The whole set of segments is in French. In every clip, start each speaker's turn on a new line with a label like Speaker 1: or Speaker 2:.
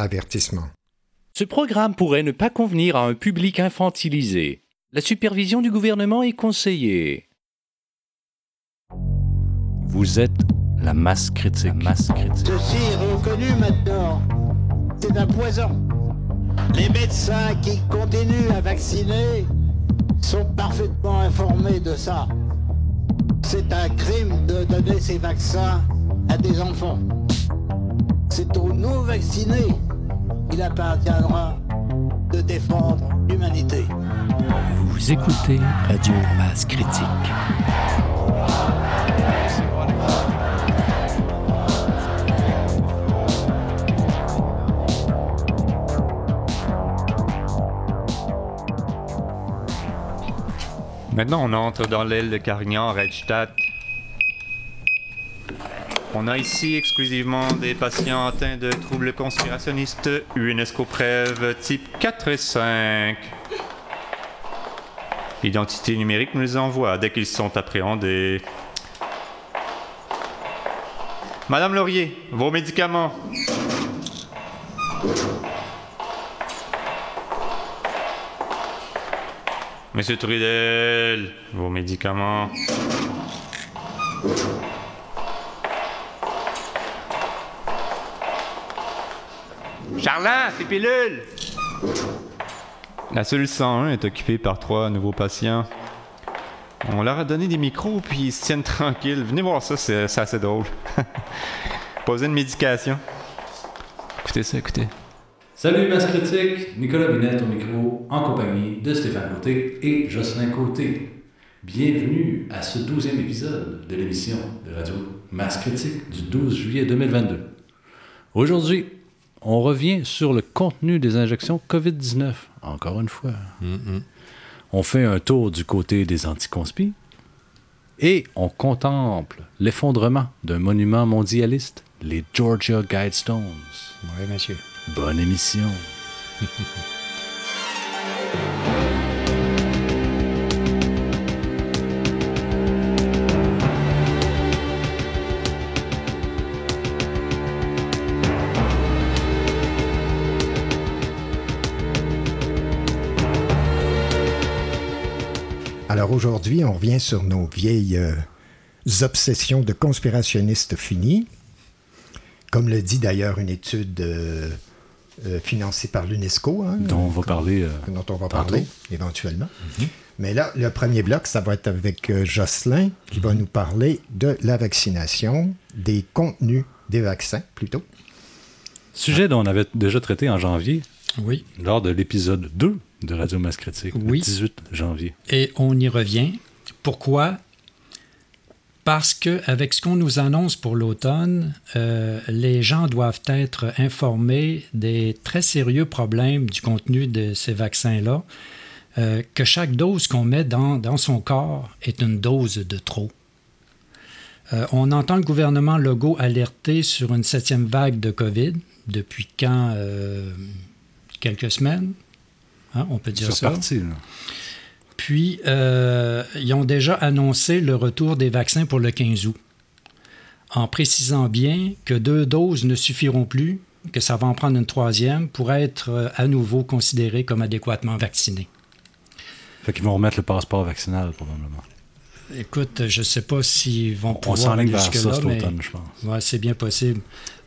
Speaker 1: Avertissement.
Speaker 2: Ce programme pourrait ne pas convenir à un public infantilisé. La supervision du gouvernement est conseillée. Vous êtes la masse critique. masse critique.
Speaker 3: Ceci est reconnu maintenant. C'est un poison. Les médecins qui continuent à vacciner sont parfaitement informés de ça. C'est un crime de donner ces vaccins à des enfants. C'est aux non-vaccinés qu'il appartiendra de défendre l'humanité.
Speaker 4: Vous écoutez Radio Masse Critique.
Speaker 5: Maintenant, on entre dans l'aile de Carignan, Redstadt. On a ici exclusivement des patients atteints de troubles conspirationnistes UNESCO Prève type 4 et 5. L'identité numérique nous les envoie dès qu'ils sont appréhendés. Madame Laurier, vos médicaments. Monsieur Trudel, vos médicaments. Charlin, tes pilules! La cellule 101 est occupée par trois nouveaux patients. On leur a donné des micros, puis ils se tiennent tranquilles. Venez voir ça, c'est c'est assez drôle. Pas besoin de médication. Écoutez ça, écoutez.
Speaker 6: Salut Masse Critique, Nicolas Binette au micro, en compagnie de Stéphane Côté et Jocelyn Côté. Bienvenue à ce douzième épisode de l'émission de radio Masse Critique du 12 juillet 2022.
Speaker 2: Aujourd'hui, on revient sur le contenu des injections COVID-19, encore une fois. On fait un tour du côté des anticonspis et on contemple l'effondrement d'un monument mondialiste, les Georgia Guidestones.
Speaker 1: Oui, monsieur.
Speaker 2: Bonne émission.
Speaker 1: Alors aujourd'hui, on revient sur nos vieilles euh, obsessions de conspirationnistes finies. Comme le dit d'ailleurs une étude euh, euh, financée par l'UNESCO, hein,
Speaker 2: Dont on va parler. euh,
Speaker 1: dont on va
Speaker 2: tantôt.
Speaker 1: parler éventuellement. Mais là, le premier bloc, ça va être avec euh, Jocelyn qui va nous parler de la vaccination, des contenus des vaccins plutôt.
Speaker 2: Sujet dont on avait déjà traité en janvier,
Speaker 7: Oui,
Speaker 2: lors de l'épisode 2 de Radio Masse Critique, le
Speaker 7: Oui.
Speaker 2: 18 janvier.
Speaker 7: et on y revient. Pourquoi? Parce que avec ce qu'on nous annonce pour l'automne, euh, les gens doivent être informés des très sérieux problèmes du contenu de ces vaccins-là, euh, que chaque dose qu'on met dans, dans son corps est une dose de trop. Euh, on entend le gouvernement Legault alerter sur une septième vague de COVID depuis quand? Euh, quelques semaines? Hein, on peut dire
Speaker 2: C'est
Speaker 7: ça.
Speaker 2: reparti, là.
Speaker 7: Puis, euh, ils ont déjà annoncé le retour des vaccins pour le 15 août, en précisant bien que deux doses ne suffiront plus, que ça va en prendre une troisième pour être euh, à nouveau considéré comme adéquatement vacciné.
Speaker 2: Fait qu'ils vont remettre le passeport vaccinal, probablement.
Speaker 7: Écoute, je ne sais pas s'ils vont
Speaker 2: On
Speaker 7: pouvoir
Speaker 2: s'enligne
Speaker 7: aller jusque-là, mais-
Speaker 2: je pense.
Speaker 7: Ouais, c'est bien possible.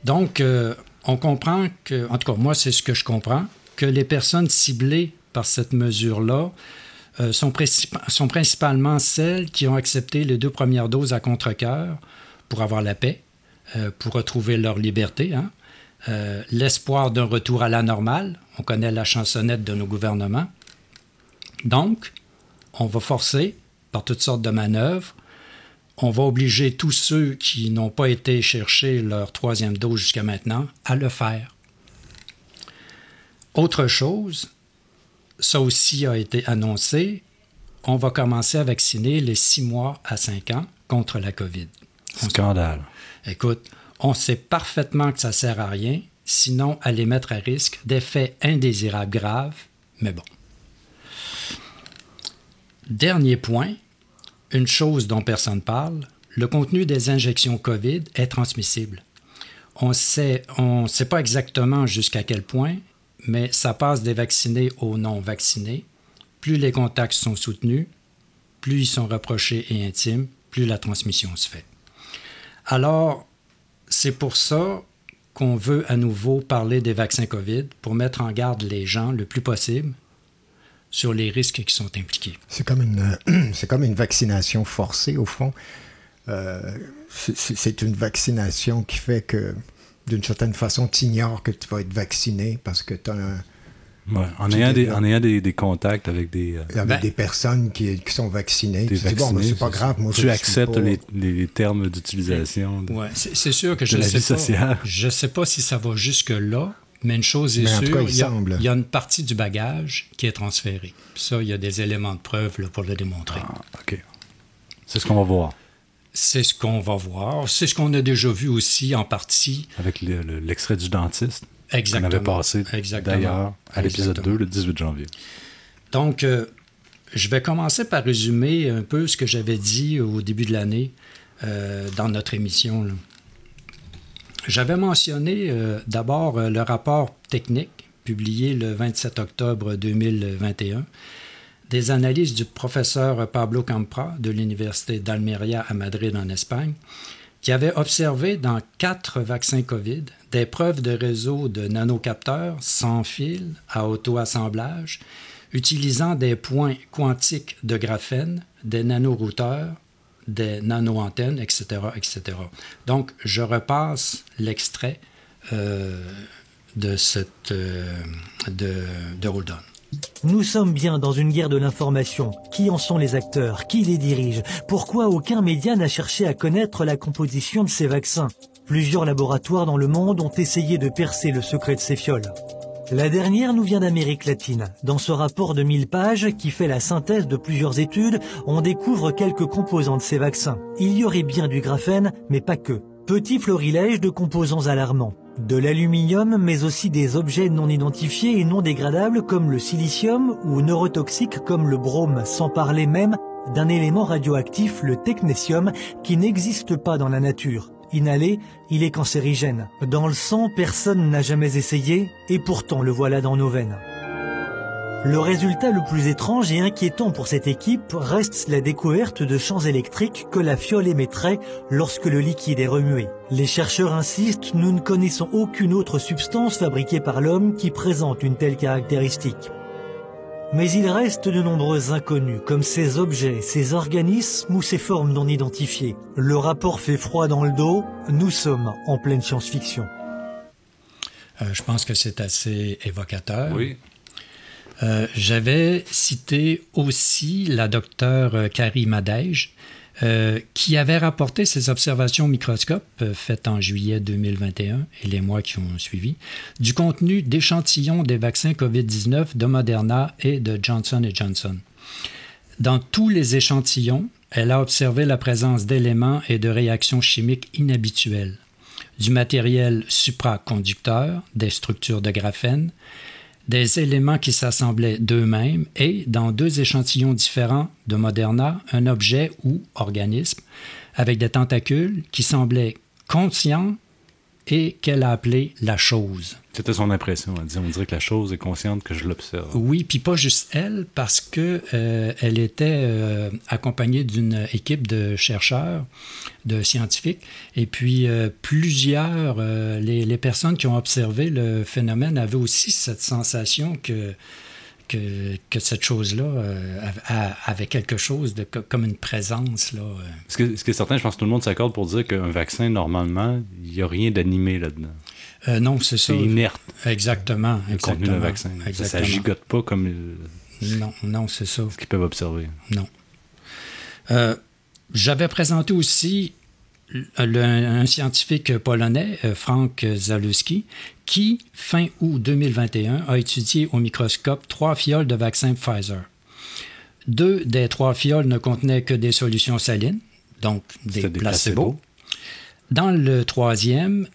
Speaker 7: Donc, euh, on comprend que, en tout cas, moi, c'est ce que je comprends, que les personnes ciblées par cette mesure-là euh, sont, princip- sont principalement celles qui ont accepté les deux premières doses à contre-cœur pour avoir la paix, euh, pour retrouver leur liberté, hein. Euh, l'espoir d'un retour à la normale. On connaît la chansonnette de nos gouvernements. Donc, on va forcer, par toutes sortes de manœuvres, on va obliger tous ceux qui n'ont pas été chercher leur troisième dose jusqu'à maintenant à le faire. Autre chose, ça aussi a été annoncé, on va commencer à vacciner les 6 mois à 5 ans contre la COVID.
Speaker 2: Scandale.
Speaker 7: Écoute, on sait parfaitement que ça sert à rien, sinon à les mettre à risque d'effets indésirables graves, mais bon. Dernier point, une chose dont personne parle, le contenu des injections COVID est transmissible. On sait, on sait pas exactement jusqu'à quel point, mais ça passe des vaccinés aux non-vaccinés. Plus les contacts sont soutenus, plus ils sont rapprochés et intimes, plus la transmission se fait. Alors, c'est pour ça qu'on veut à nouveau parler des vaccins COVID pour mettre en garde les gens le plus possible sur les risques qui sont impliqués.
Speaker 1: C'est comme une, c'est comme une vaccination forcée, au fond. Euh, c'est une vaccination qui fait que, d'une certaine façon, tu ignores que tu vas être vacciné parce que tu as un,
Speaker 2: en, ayant des, en, ayant des, contacts avec des... Euh,
Speaker 1: avec ben, des personnes qui, qui, sont vaccinées. Tu dis, bon, ben, c'est pas grave, moi,
Speaker 2: Tu acceptes les, les, termes d'utilisation.
Speaker 7: Ouais, c'est sûr que je ne sais pas. Je sais pas si ça va jusque-là, mais une chose est sûre, il, y a, une partie du bagage qui est transférée. ça, il y a des éléments de preuve là, pour le démontrer.
Speaker 2: Ah, OK. C'est ce qu'on va voir.
Speaker 7: C'est ce qu'on va voir. C'est ce qu'on a déjà vu aussi en partie.
Speaker 2: Avec l'extrait du dentiste.
Speaker 7: Exactement.
Speaker 2: On avait passé d'ailleurs à l'épisode 2 le 18 janvier.
Speaker 7: Donc, euh, je vais commencer par résumer un peu ce que j'avais dit au début de l'année euh, dans notre émission. J'avais mentionné euh, d'abord le rapport technique publié le 27 octobre 2021 des analyses du professeur Pablo Campra de l'Université d'Almeria à Madrid en Espagne, qui avait observé dans quatre vaccins COVID des preuves de réseau de nanocapteurs sans fil à auto-assemblage utilisant des points quantiques de graphène, des nanorouteurs, des nano-antennes, etc., etc. Donc, je repasse l'extrait euh, de, cette, euh, de, de.
Speaker 8: Nous sommes bien dans une guerre de l'information. Qui en sont les acteurs? Qui les dirige? Pourquoi aucun média n'a cherché à connaître la composition de ces vaccins? Plusieurs laboratoires dans le monde ont essayé de percer le secret de ces fioles. La dernière nous vient d'Amérique latine. Dans ce rapport de 1000 pages qui fait la synthèse de plusieurs études, on découvre quelques composants de ces vaccins. Il y aurait bien du graphène, mais pas que. Petit florilège de composants alarmants. De l'aluminium, mais aussi des objets non identifiés et non dégradables comme le silicium ou neurotoxiques comme le brome, sans parler même d'un élément radioactif, le technétium, qui n'existe pas dans la nature. Inhalé, il est cancérigène. Dans le sang, personne n'a jamais essayé, et pourtant le voilà dans nos veines. Le résultat le plus étrange et inquiétant pour cette équipe reste la découverte de champs électriques que la fiole émettrait lorsque le liquide est remué. Les chercheurs insistent, nous ne connaissons aucune autre substance fabriquée par l'homme qui présente une telle caractéristique. Mais il reste de nombreux inconnus, comme ces objets, ces organismes ou ces formes non identifiées. Le rapport fait froid dans le dos, nous sommes en pleine science-fiction.
Speaker 7: Euh, je pense que c'est assez évocateur.
Speaker 2: Oui.
Speaker 7: Euh, j'avais cité aussi la docteure euh, Carrie Madège, euh, qui avait rapporté ses observations au microscope faites en juillet 2021 et les mois qui ont suivi. Du contenu d'échantillons des vaccins COVID-19 de Moderna et de Johnson Johnson. Dans tous les échantillons, elle a observé la présence d'éléments et de réactions chimiques inhabituelles, du matériel supraconducteur, des structures de graphène, des éléments qui s'assemblaient d'eux-mêmes et, dans deux échantillons différents de Moderna, un objet ou organisme avec des tentacules qui semblaient conscients et qu'elle a appelé la chose.
Speaker 2: C'était son impression. On dirait que la chose est consciente que je l'observe.
Speaker 7: Oui, puis pas juste elle, parce que euh, elle était euh, accompagnée d'une équipe de chercheurs, de scientifiques, et puis euh, plusieurs, les, les, personnes qui ont observé le phénomène avaient aussi cette sensation que que, cette chose-là euh, avait quelque chose de comme une présence. Là. Euh.
Speaker 2: Ce, que, ce qui est certain, je pense que tout le monde s'accorde pour dire qu'un vaccin, normalement, il n'y a rien d'animé là-dedans.
Speaker 7: Euh, non, c'est ça.
Speaker 2: C'est inerte.
Speaker 7: Exactement.
Speaker 2: Le contenu d'un vaccin. Ça ne gigote pas comme.
Speaker 7: Non, non, c'est ça.
Speaker 2: Ce qu'ils peuvent observer.
Speaker 7: Non. J'avais présenté aussi un scientifique polonais, euh, Frank Zalewski, qui, fin août 2021, a étudié au microscope trois fioles de vaccin Pfizer. Deux des trois fioles ne contenaient que des solutions salines, donc des, placebos. Dans le troisième,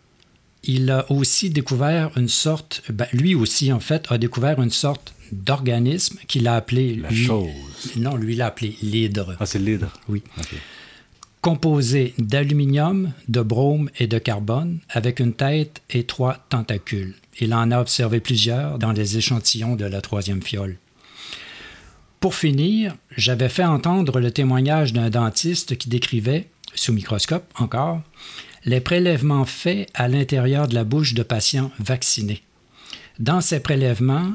Speaker 7: il a aussi découvert une sorte, ben, lui aussi en fait, a découvert une sorte d'organisme qu'il a appelé...
Speaker 2: La chose.
Speaker 7: Non, lui, l'a appelé l'hydre.
Speaker 2: Ah, c'est l'hydre.
Speaker 7: Oui composé d'aluminium, de brome et de carbone, avec une tête et trois tentacules. Il en a observé plusieurs dans les échantillons de la troisième fiole. Pour finir, j'avais fait entendre le témoignage d'un dentiste qui décrivait, sous microscope encore, les prélèvements faits à l'intérieur de la bouche de patients vaccinés. Dans ces prélèvements,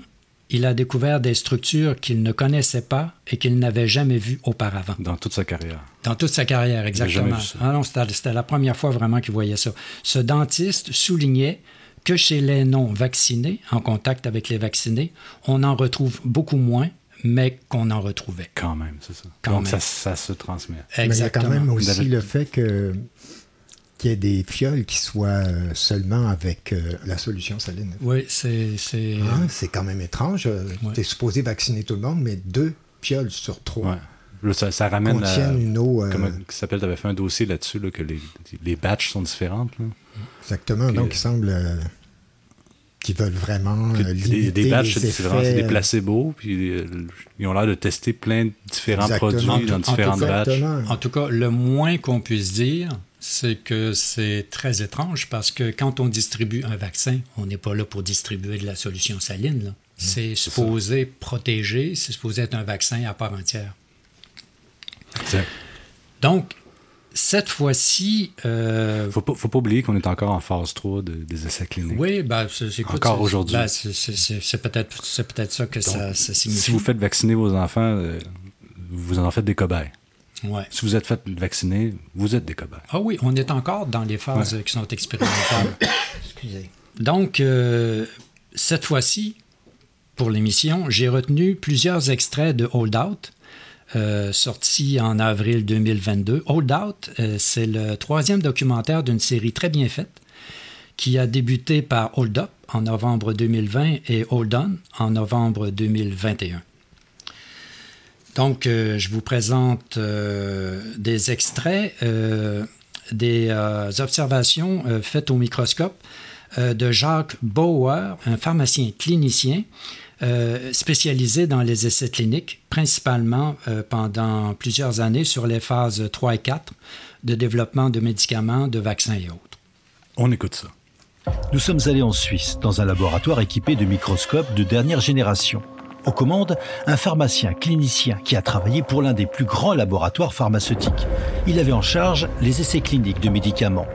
Speaker 7: il a découvert des structures qu'il ne connaissait pas et qu'il n'avait jamais vues auparavant.
Speaker 2: Dans toute sa carrière.
Speaker 7: Dans toute sa carrière, exactement. Ah non, c'était la première fois vraiment qu'il voyait ça. Ce dentiste soulignait que chez les non-vaccinés, en contact avec les vaccinés, on en retrouve beaucoup moins, mais qu'on en retrouvait.
Speaker 2: Quand même, c'est ça. Donc Ça, ça, se transmet.
Speaker 1: Exactement. Mais il y a quand même aussi le fait que qu'il y ait des fioles qui soient euh, seulement avec euh, la solution saline.
Speaker 7: Oui, c'est... C'est
Speaker 1: hein, quand même étrange. Euh, tu es supposé vacciner tout le monde, mais deux fioles sur trois.
Speaker 2: Ça, ça, ramène à, une eau. Comment s'appelle Tu avais fait un dossier là-dessus, que les, les, batches sont différentes.
Speaker 1: Exactement. Donc, il semble qu'ils veulent vraiment que limiter
Speaker 2: des batchs,
Speaker 1: c'est
Speaker 2: des placebos, puis ils ont l'air de tester plein de différents produits dans différentes batches.
Speaker 7: En tout cas, le moins qu'on puisse dire, c'est que c'est très étrange parce que quand on distribue un vaccin, on n'est pas là pour distribuer de la solution saline. Mmh, c'est supposé protéger, c'est supposé être un vaccin à part entière. Donc, cette fois-ci.
Speaker 2: Il euh, ne faut, pas oublier qu'on est encore en phase 3 des essais cliniques.
Speaker 7: Oui, ben, c'est
Speaker 2: Encore aujourd'hui.
Speaker 7: Ben, c'est peut-être peut ça que ça, signifie.
Speaker 2: Si vous faites vacciner vos enfants, euh, vous en faites des cobayes. Si vous êtes fait vacciner, vous êtes des cobayes.
Speaker 7: Ah oui, on est encore dans les phases qui sont expérimentales. Excusez. Donc, euh, cette fois-ci, pour l'émission, j'ai retenu plusieurs extraits de Hold Out, euh, sorti en avril 2022. Hold Out, euh, c'est le troisième documentaire d'une série très bien faite qui a débuté par Hold Up en novembre 2020 et Hold On en novembre 2021. Donc, euh, je vous présente euh, des extraits euh, des observations faites au microscope de Jacques Bauer, un pharmacien clinicien spécialisé dans les essais cliniques, principalement pendant plusieurs années sur les phases 3 et 4 de développement de médicaments, de vaccins et autres.
Speaker 2: On écoute ça.
Speaker 9: Nous sommes allés en Suisse, dans un laboratoire équipé de microscopes de dernière génération. Aux commandes, un pharmacien clinicien qui a travaillé pour l'un des plus grands laboratoires pharmaceutiques. Il avait en charge les essais cliniques de médicaments.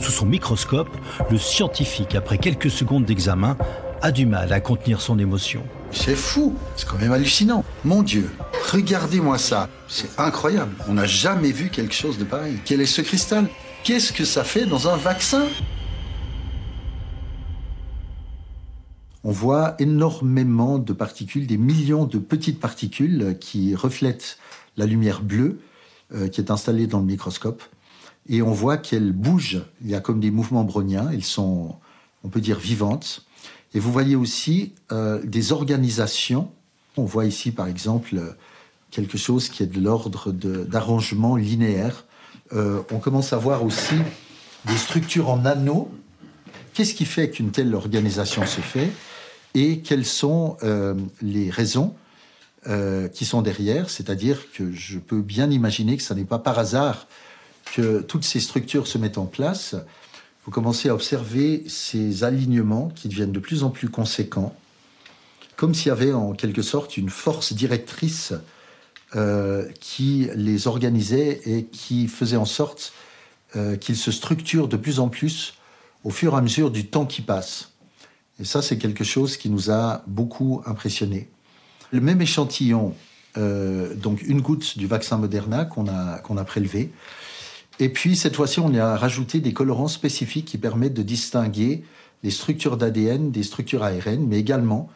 Speaker 9: Sous son microscope, le scientifique, après quelques secondes d'examen, a du mal à contenir son émotion.
Speaker 10: C'est fou, c'est quand même hallucinant. Mon Dieu, regardez-moi ça, c'est incroyable. On n'a jamais vu quelque chose de pareil. Quel est ce cristal? Qu'est-ce que ça fait dans un vaccin? On voit énormément de particules, des millions de petites particules qui reflètent la lumière bleue euh, qui est installée dans le microscope. Et on voit qu'elles bougent. Il y a comme des mouvements browniens. Elles sont, on peut dire, vivantes. Et vous voyez aussi euh, des organisations. On voit ici, par exemple, quelque chose qui est de l'ordre d'arrangement linéaire. Euh, on commence à voir aussi des structures en anneaux. Qu'est-ce qui fait qu'une telle organisation se fait? Et quelles sont euh, les raisons euh, qui sont derrière. C'est-à-dire que je peux bien imaginer que ce n'est pas par hasard que toutes ces structures se mettent en place. Vous commencez à observer ces alignements qui deviennent de plus en plus conséquents, comme s'il y avait en quelque sorte une force directrice euh, qui les organisait et qui faisait en sorte qu'ils se structurent de plus en plus au fur et à mesure du temps qui passe. Et ça, c'est quelque chose qui nous a beaucoup impressionné. Le même échantillon, euh, donc une goutte du vaccin Moderna qu'on a, qu'on a prélevé. Et puis, cette fois-ci, on y a rajouté des colorants spécifiques qui permettent de distinguer les structures d'ADN des structures ARN, mais également,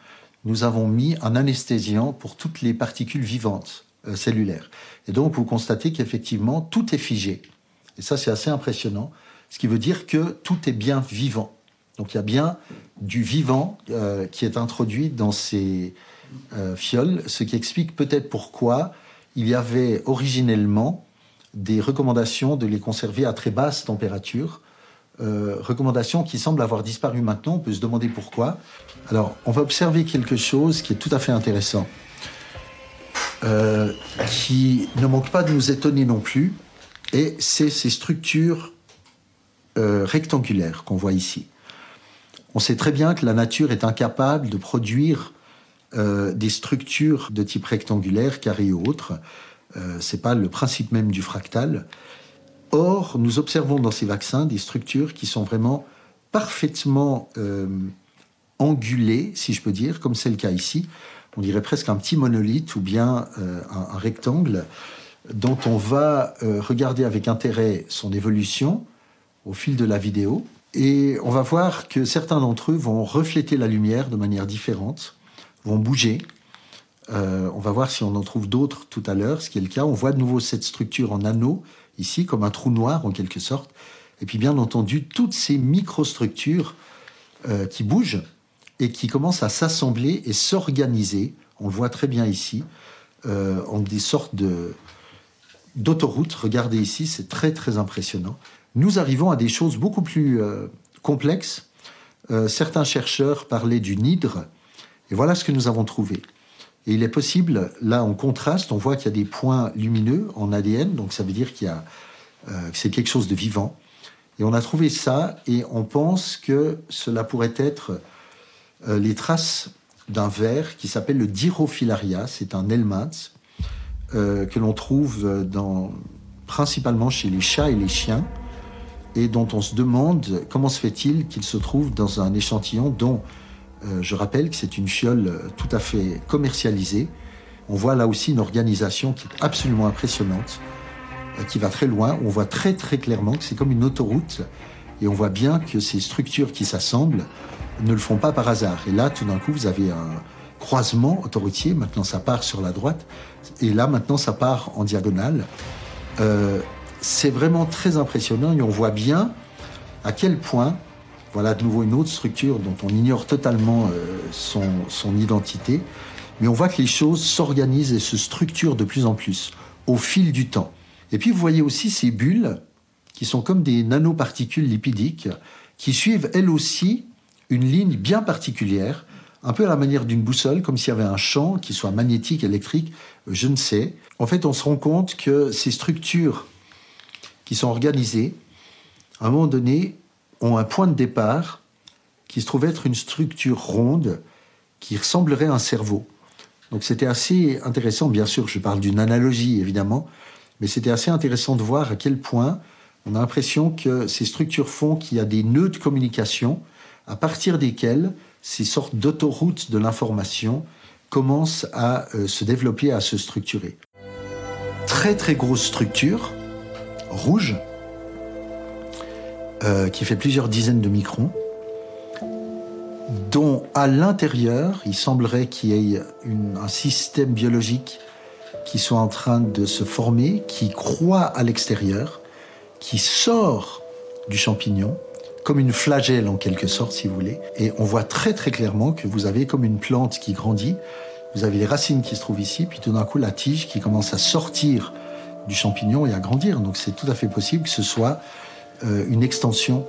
Speaker 10: nous avons mis un anesthésiant pour toutes les particules vivantes euh, cellulaires. Et donc, vous constatez qu'effectivement, tout est figé. Et ça, c'est assez impressionnant, ce qui veut dire que tout est bien vivant. Donc il y a bien du vivant euh, qui est introduit dans ces euh, fioles, ce qui explique peut-être pourquoi il y avait originellement des recommandations de les conserver à très basse température, euh, recommandations qui semblent avoir disparu maintenant. On peut se demander pourquoi. Alors, on va observer quelque chose qui est tout à fait intéressant, qui ne manque pas de nous étonner non plus. Et c'est ces structures rectangulaires qu'on voit ici. On sait très bien que la nature est incapable de produire euh, des structures de type rectangulaire, carré ou autre. Euh, c'est pas le principe même du fractal. Or, nous observons dans ces vaccins des structures qui sont vraiment parfaitement euh, angulées, si je peux dire, comme c'est le cas ici. On dirait presque un petit monolithe ou bien euh, un, rectangle dont on va regarder avec intérêt son évolution au fil de la vidéo. Et on va voir que certains d'entre eux vont refléter la lumière de manière différente, vont bouger. Euh, on va voir si on en trouve d'autres tout à l'heure, ce qui est le cas. On voit de nouveau cette structure en anneau, ici, comme un trou noir en quelque sorte. Et puis bien entendu, toutes ces microstructures euh, qui bougent et qui commencent à s'assembler et s'organiser, on le voit très bien ici, euh, en des sortes de, d'autoroutes. Regardez ici, c'est très très impressionnant. Nous arrivons à des choses beaucoup plus euh, complexes. Euh, certains chercheurs parlaient du nidre, et voilà ce que nous avons trouvé. Et il est possible, là en contraste, on voit qu'il y a des points lumineux en ADN, donc ça veut dire qu'il y a, euh, que c'est quelque chose de vivant. Et on a trouvé ça, et on pense que cela pourrait être les traces d'un ver qui s'appelle le Dirophilaria, c'est un helminth que l'on trouve dans, principalement chez les chats et les chiens, et dont on se demande comment se fait-il qu'il se trouve dans un échantillon dont euh, je rappelle que c'est une fiole tout à fait commercialisée. On voit là aussi une organisation qui est absolument impressionnante, euh, qui va très loin. On voit très très clairement que c'est comme une autoroute, et on voit bien que ces structures qui s'assemblent ne le font pas par hasard. Et là, tout d'un coup, vous avez un croisement autoroutier. Maintenant, ça part sur la droite, et là, maintenant, ça part en diagonale. Euh, c'est vraiment très impressionnant et on voit bien à quel point, voilà de nouveau une autre structure dont on ignore totalement euh, son, son, identité, mais on voit que les choses s'organisent et se structurent de plus en plus au fil du temps. Et puis vous voyez aussi ces bulles qui sont comme des nanoparticules lipidiques qui suivent elles aussi une ligne bien particulière, un peu à la manière d'une boussole, comme s'il y avait un champ qui soit magnétique, électrique, je ne sais. En fait, on se rend compte que ces structures qui sont organisées, à un moment donné, ont un point de départ qui se trouve être une structure ronde qui ressemblerait à un cerveau. Donc c'était assez intéressant, bien sûr, je parle d'une analogie évidemment, mais c'était assez intéressant de voir à quel point on a l'impression que ces structures font qu'il y a des nœuds de communication à partir desquels ces sortes d'autoroutes de l'information commencent à euh, se développer, à se structurer. Très très grosse structure, rouge, euh, qui fait plusieurs dizaines de microns, dont à l'intérieur, il semblerait qu'il y ait un système biologique qui soit en train de se former, qui croît à l'extérieur, qui sort du champignon, comme une flagelle en quelque sorte, si vous voulez. Et on voit très très clairement que vous avez comme une plante qui grandit, vous avez les racines qui se trouvent ici, puis tout d'un coup la tige qui commence à sortir du champignon et à grandir. Donc c'est tout à fait possible que ce soit euh, une extension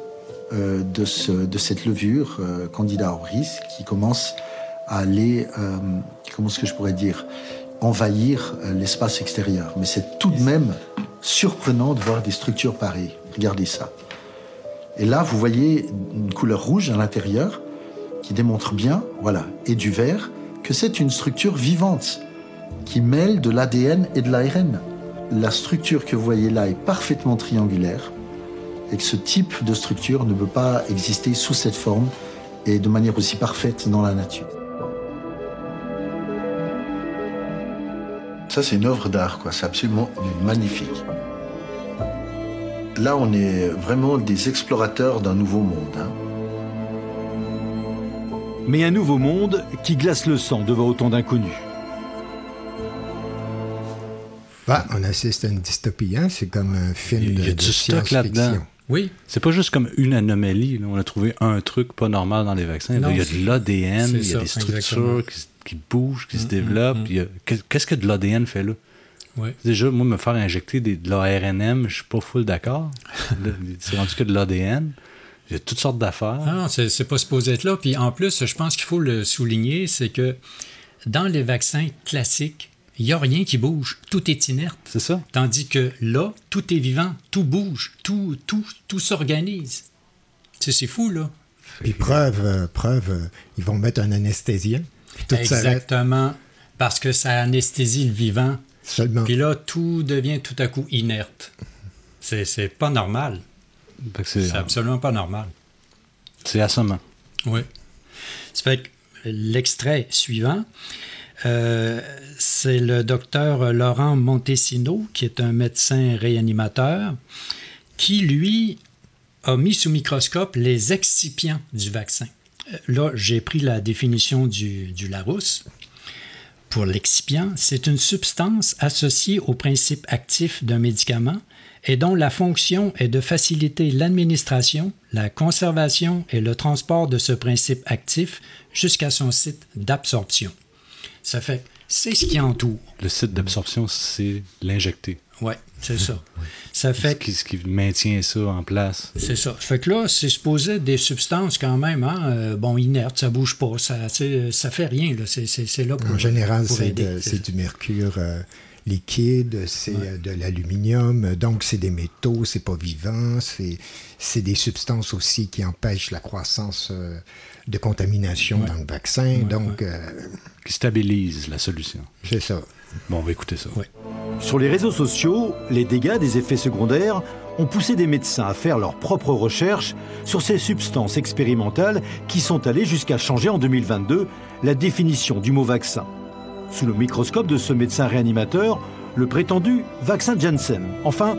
Speaker 10: euh, de, ce, de, cette levure euh, Candida auris qui commence à aller, comment est-ce que je pourrais dire, envahir l'espace extérieur. Mais c'est tout de même surprenant de voir des structures pareilles. Regardez ça. Et là, vous voyez une couleur rouge à l'intérieur qui démontre bien, voilà, et du vert, que c'est une structure vivante qui mêle de l'ADN et de l'ARN la structure que vous voyez là est parfaitement triangulaire et que ce type de structure ne peut pas exister sous cette forme et de manière aussi parfaite dans la nature. Ça, c'est une œuvre d'art, quoi. C'est absolument magnifique. Là, on est vraiment des explorateurs d'un nouveau monde. Hein.
Speaker 9: Mais un nouveau monde qui glace le sang devant autant d'inconnus.
Speaker 1: On assiste à une dystopie, hein? c'est comme un film
Speaker 2: il y a,
Speaker 1: de,
Speaker 2: il y a
Speaker 1: de
Speaker 2: du stock là-dedans.
Speaker 7: Oui.
Speaker 2: C'est pas juste comme une anomalie. Là. On a trouvé un truc pas normal dans les vaccins.
Speaker 7: Non,
Speaker 2: il y a de l'ADN, il y a
Speaker 7: ça,
Speaker 2: des structures qui, qui, bougent, qui se
Speaker 7: Mm,
Speaker 2: développent.
Speaker 7: mm, mm.
Speaker 2: a- qu'est- Qu'est-ce que de l'ADN fait là?
Speaker 7: Ouais.
Speaker 2: Déjà, moi, me faire injecter des, de l'ARNM, je suis pas full d'accord. C'est rendu que de l'ADN. Il y a toutes sortes d'affaires.
Speaker 7: Non, c'est c'est pas supposé être là. Puis en plus, je pense qu'il faut le souligner, c'est que dans les vaccins classiques, il n'y a rien qui bouge. Tout est inerte.
Speaker 2: C'est ça.
Speaker 7: Tandis que là, tout est vivant, tout bouge, tout, tout, tout s'organise. C'est fou, là.
Speaker 1: Puis preuve, euh, preuve, euh, ils vont mettre un anesthésien.
Speaker 7: Tout Exactement. Parce que ça anesthésie le vivant.
Speaker 1: Seulement.
Speaker 7: Puis là, tout devient tout à coup inerte. C'est pas normal. C'est absolument pas normal.
Speaker 2: C'est assommant.
Speaker 7: Oui. Ça fait que l'extrait suivant, euh, c'est le docteur Laurent Montesino, qui est un médecin réanimateur, qui, lui, a mis sous microscope les excipients du vaccin. Euh, là, j'ai pris la définition du, du Larousse. Pour l'excipient, c'est une substance associée au principe actif d'un médicament et dont la fonction est de faciliter l'administration, la conservation et le transport de ce principe actif jusqu'à son site d'absorption. Ça fait, c'est ce qui entoure.
Speaker 2: Le site d'absorption, c'est l'injecté.
Speaker 7: Oui, c'est ça. Ça fait
Speaker 2: ce qui, ce qui, maintient ça en place.
Speaker 7: C'est ça. Fait que là, c'est supposé des substances quand même, hein, euh, bon, inertes, ça bouge pas, ça, ça fait rien. C'est là pour
Speaker 1: En général, c'est du mercure. Euh, liquide, c'est euh, de l'aluminium, donc c'est des métaux, c'est pas vivant, c'est des substances aussi qui empêchent la croissance de contamination dans le vaccin, donc...
Speaker 2: qui stabilisent la solution.
Speaker 1: C'est ça.
Speaker 2: Bon, on va écouter ça.
Speaker 9: Sur les réseaux sociaux, les dégâts des effets secondaires ont poussé des médecins à faire leurs propres recherches sur ces substances expérimentales qui sont allées jusqu'à changer en 2022 la définition du mot vaccin. Sous le microscope de ce médecin réanimateur, le prétendu vaccin Janssen, enfin,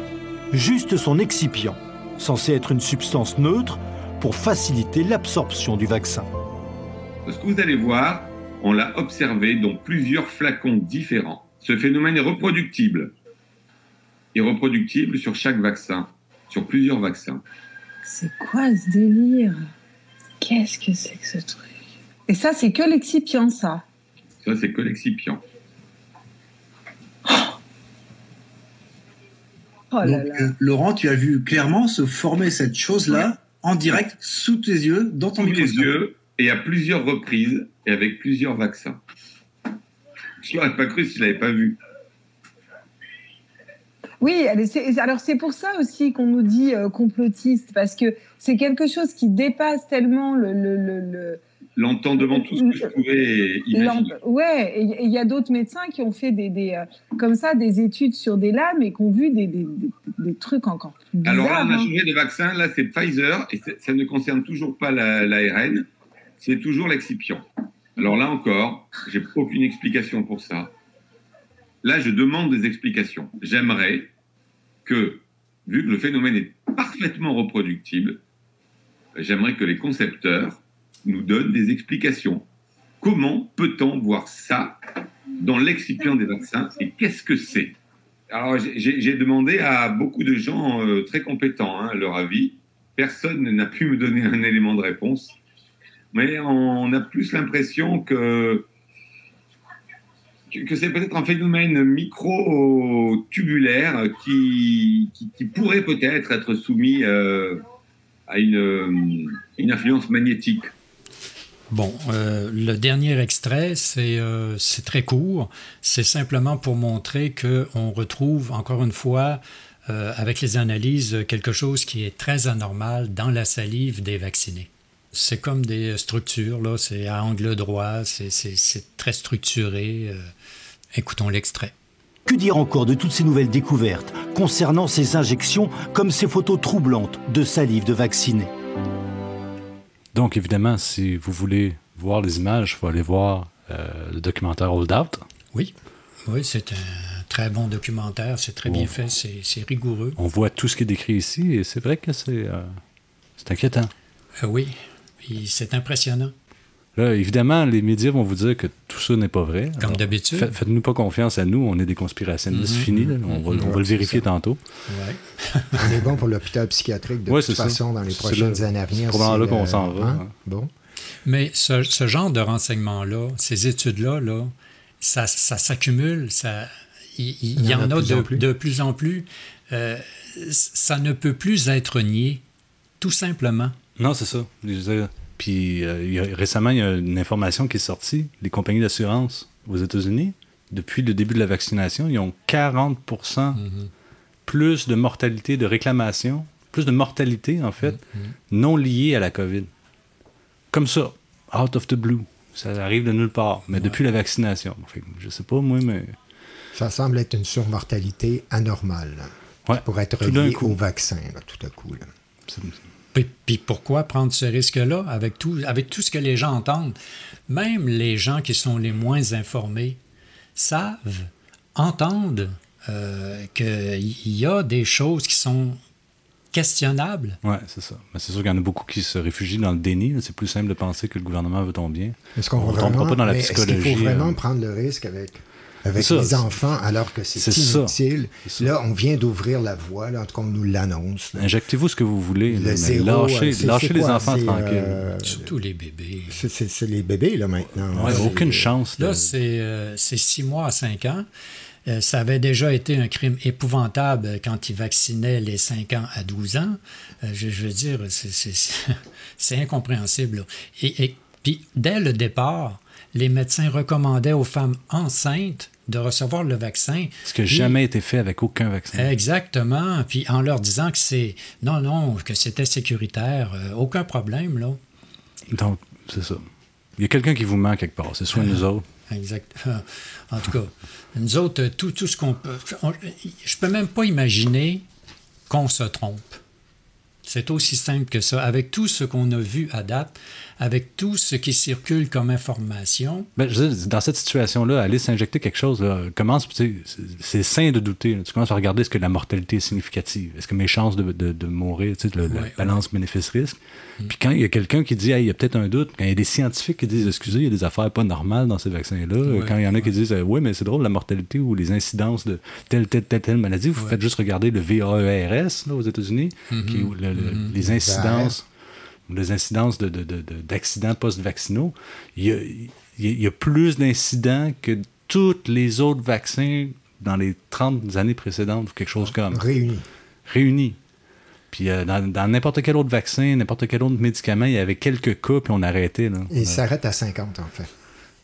Speaker 9: juste son excipient, censé être une substance neutre pour faciliter l'absorption du vaccin.
Speaker 11: Ce que vous allez voir, on l'a observé dans plusieurs flacons différents. Ce phénomène est reproductible. Et reproductible sur chaque vaccin, sur plusieurs vaccins.
Speaker 12: C'est quoi ce délire? Qu'est-ce que c'est que ce truc? Et ça, c'est que l'excipient, ça?
Speaker 11: Ça, c'est que l'excipient.
Speaker 13: Oh euh, Laurent, tu as vu clairement se former cette chose-là? En direct sous tes yeux, dans ton sous microscope.
Speaker 11: Sous yeux, et à plusieurs reprises, et avec plusieurs vaccins. Je n'aurais pas cru si je ne l'avais pas vu.
Speaker 12: Oui, alors c'est pour ça aussi qu'on nous dit euh, complotiste, parce que c'est quelque chose qui dépasse tellement le... le,
Speaker 11: L'entendement tout ce que je pouvais imaginer.
Speaker 12: Ouais, il y a d'autres médecins qui ont fait des, des euh, comme ça des études sur des lames et qui ont vu des, des, des trucs encore plus bizarres.
Speaker 11: Alors là, on a
Speaker 12: hein.
Speaker 11: changé de vaccin. Là, c'est Pfizer et ça ne concerne toujours pas l'ARN. c'est toujours l'excipient. Alors là encore, j'ai aucune explication pour ça. Là, je demande des explications. J'aimerais que, vu que le phénomène est parfaitement reproductible, j'aimerais que les concepteurs nous donnent des explications. Comment peut-on voir ça dans l'excipient des vaccins et qu'est-ce que c'est? Alors, j'ai demandé à beaucoup de gens euh, très compétents hein, leur avis. Personne n'a pu me donner un élément de réponse mais on a plus l'impression que, c'est peut-être un phénomène micro-tubulaire qui, pourrait peut-être être soumis euh, à une, une, influence magnétique.
Speaker 7: Bon, euh, le dernier extrait, c'est euh, très court. C'est simplement pour montrer qu'on retrouve, encore une fois, avec les analyses, quelque chose qui est très anormal dans la salive des vaccinés. C'est comme des structures, là, c'est à angle droit, c'est très structuré. Euh, écoutons l'extrait.
Speaker 9: Que dire encore de toutes ces nouvelles découvertes concernant ces injections comme ces photos troublantes de salive de vaccinés?
Speaker 2: Donc évidemment, si vous voulez voir les images, il faut aller voir euh, le documentaire Hold Out.
Speaker 7: Oui, oui c'est un très bon documentaire, c'est très bien fait, c'est rigoureux.
Speaker 2: On voit tout ce qui est décrit ici et c'est vrai que c'est euh, inquiétant.
Speaker 7: oui, c'est impressionnant.
Speaker 2: Là, évidemment, les médias vont vous dire que tout ça n'est pas vrai.
Speaker 7: Comme d'habitude.
Speaker 2: Faites-nous pas confiance à nous, on est des conspirationnistes mm-hmm. finis. On, va, on, va, le vérifier tantôt.
Speaker 1: Ouais. on est bon pour l'hôpital psychiatrique de toute façon dans les prochaines années à venir.
Speaker 2: C'est là qu'on s'en va. Hein?
Speaker 1: Bon.
Speaker 7: Mais ce, ce genre de renseignements-là, ces études-là, là, ça, ça s'accumule. Ça, il, y, en, a, de, de, plus en plus. Euh, ça ne peut plus être nié, tout simplement.
Speaker 2: Non, c'est ça. Puis euh, récemment, il y a une information qui est sortie. Les compagnies d'assurance aux États-Unis depuis le début de la vaccination, ils ont 40 plus de mortalité, de réclamation, plus de mortalité, en fait, non liée à la COVID. Comme ça, out of the blue. Ça arrive de nulle part, mais depuis la vaccination. Fait je sais pas, moi, mais.
Speaker 1: Ça semble être une surmortalité anormale.
Speaker 2: Ouais,
Speaker 1: Pour être
Speaker 2: coup.
Speaker 1: au vaccin, là, tout à coup. là.
Speaker 7: Puis pourquoi prendre ce risque-là avec tout, avec tout ce que les gens entendent? Même les gens qui sont les moins informés savent, entendent euh, qu'il y a des choses qui sont questionnables.
Speaker 2: Ouais, c'est ça. Mais c'est sûr qu'il y en a beaucoup qui se réfugient dans le déni. C'est plus simple de penser que le gouvernement veut ton bien.
Speaker 1: Est-ce qu'on
Speaker 2: On
Speaker 1: va
Speaker 2: tombera
Speaker 1: vraiment,
Speaker 2: pas dans la
Speaker 1: mais est-ce
Speaker 2: psychologie.
Speaker 1: qu'il faut vraiment
Speaker 2: euh,
Speaker 1: prendre le risque avec, avec
Speaker 2: ça,
Speaker 1: les enfants alors que c'est inutile?
Speaker 2: Ça.
Speaker 1: Là, on vient d'ouvrir la voie, là, en tout cas, on nous l'annonce.
Speaker 2: Injectez-vous ce que vous voulez.
Speaker 1: Le
Speaker 2: là, mais
Speaker 1: zéro,
Speaker 2: lâchez
Speaker 1: euh,
Speaker 2: lâchez les
Speaker 1: quoi?
Speaker 2: enfants
Speaker 1: C'est,
Speaker 2: tranquilles.
Speaker 1: euh,
Speaker 7: Surtout les bébés.
Speaker 1: C'est- les bébés, là, maintenant.
Speaker 2: Ouais, aucune chance. de-
Speaker 7: Là, c'est euh, c'est six mois à cinq ans. Euh, ça avait déjà été un crime épouvantable quand ils vaccinaient les 5 ans à 12 ans. Euh, je, je veux dire, c'est- incompréhensible. là. Et, et puis, dès le départ, les médecins recommandaient aux femmes enceintes de recevoir le vaccin.
Speaker 2: Ce qui n'a jamais été fait avec aucun vaccin.
Speaker 7: Exactement. Puis en leur disant que c'est non, non, que c'était sécuritaire, euh, aucun problème, là.
Speaker 2: Donc, c'est ça. Il y a quelqu'un qui vous ment quelque part. C'est soit nous autres.
Speaker 7: Exact. En tout cas, nous autres, tout, tout ce qu'on peut. on- je peux même pas imaginer qu'on se trompe. C'est aussi simple que ça. Avec tout ce qu'on a vu à date, avec tout ce qui circule comme information,
Speaker 2: Ben, je veux dire, dans cette situation-là, aller s'injecter quelque chose, là, commence, tu sais, c'est- sain de douter. là. Tu commences à regarder est-ce que la mortalité est significative. Est-ce que mes chances de, de- de mourir, tu sais, le- la
Speaker 7: Ouais,
Speaker 2: balance bénéfice-risque? Puis quand il y a quelqu'un qui dit, Hey, il y a peut-être un doute, quand il y a des scientifiques qui disent, excusez, il y a des affaires pas normales dans ces vaccins-là,
Speaker 7: Ouais,
Speaker 2: quand il y en a qui disent, oui, mais c'est drôle, la mortalité ou les incidences de telle, telle, telle, telle maladie, vous faites juste regarder le VAERS là, aux États-Unis, qui, le- le- les incidences ou les incidences de- de- de- de- d'accidents post-vaccinaux, il y a, il y plus d'incidents que tous les autres vaccins dans les 30 années précédentes ou quelque chose comme.
Speaker 1: Réunis.
Speaker 2: Réunis. Puis euh, dans n'importe quel autre vaccin, n'importe quel autre médicament, il y avait quelques cas, puis on arrêtait. Là.
Speaker 1: Et il s'arrête à 50, en fait.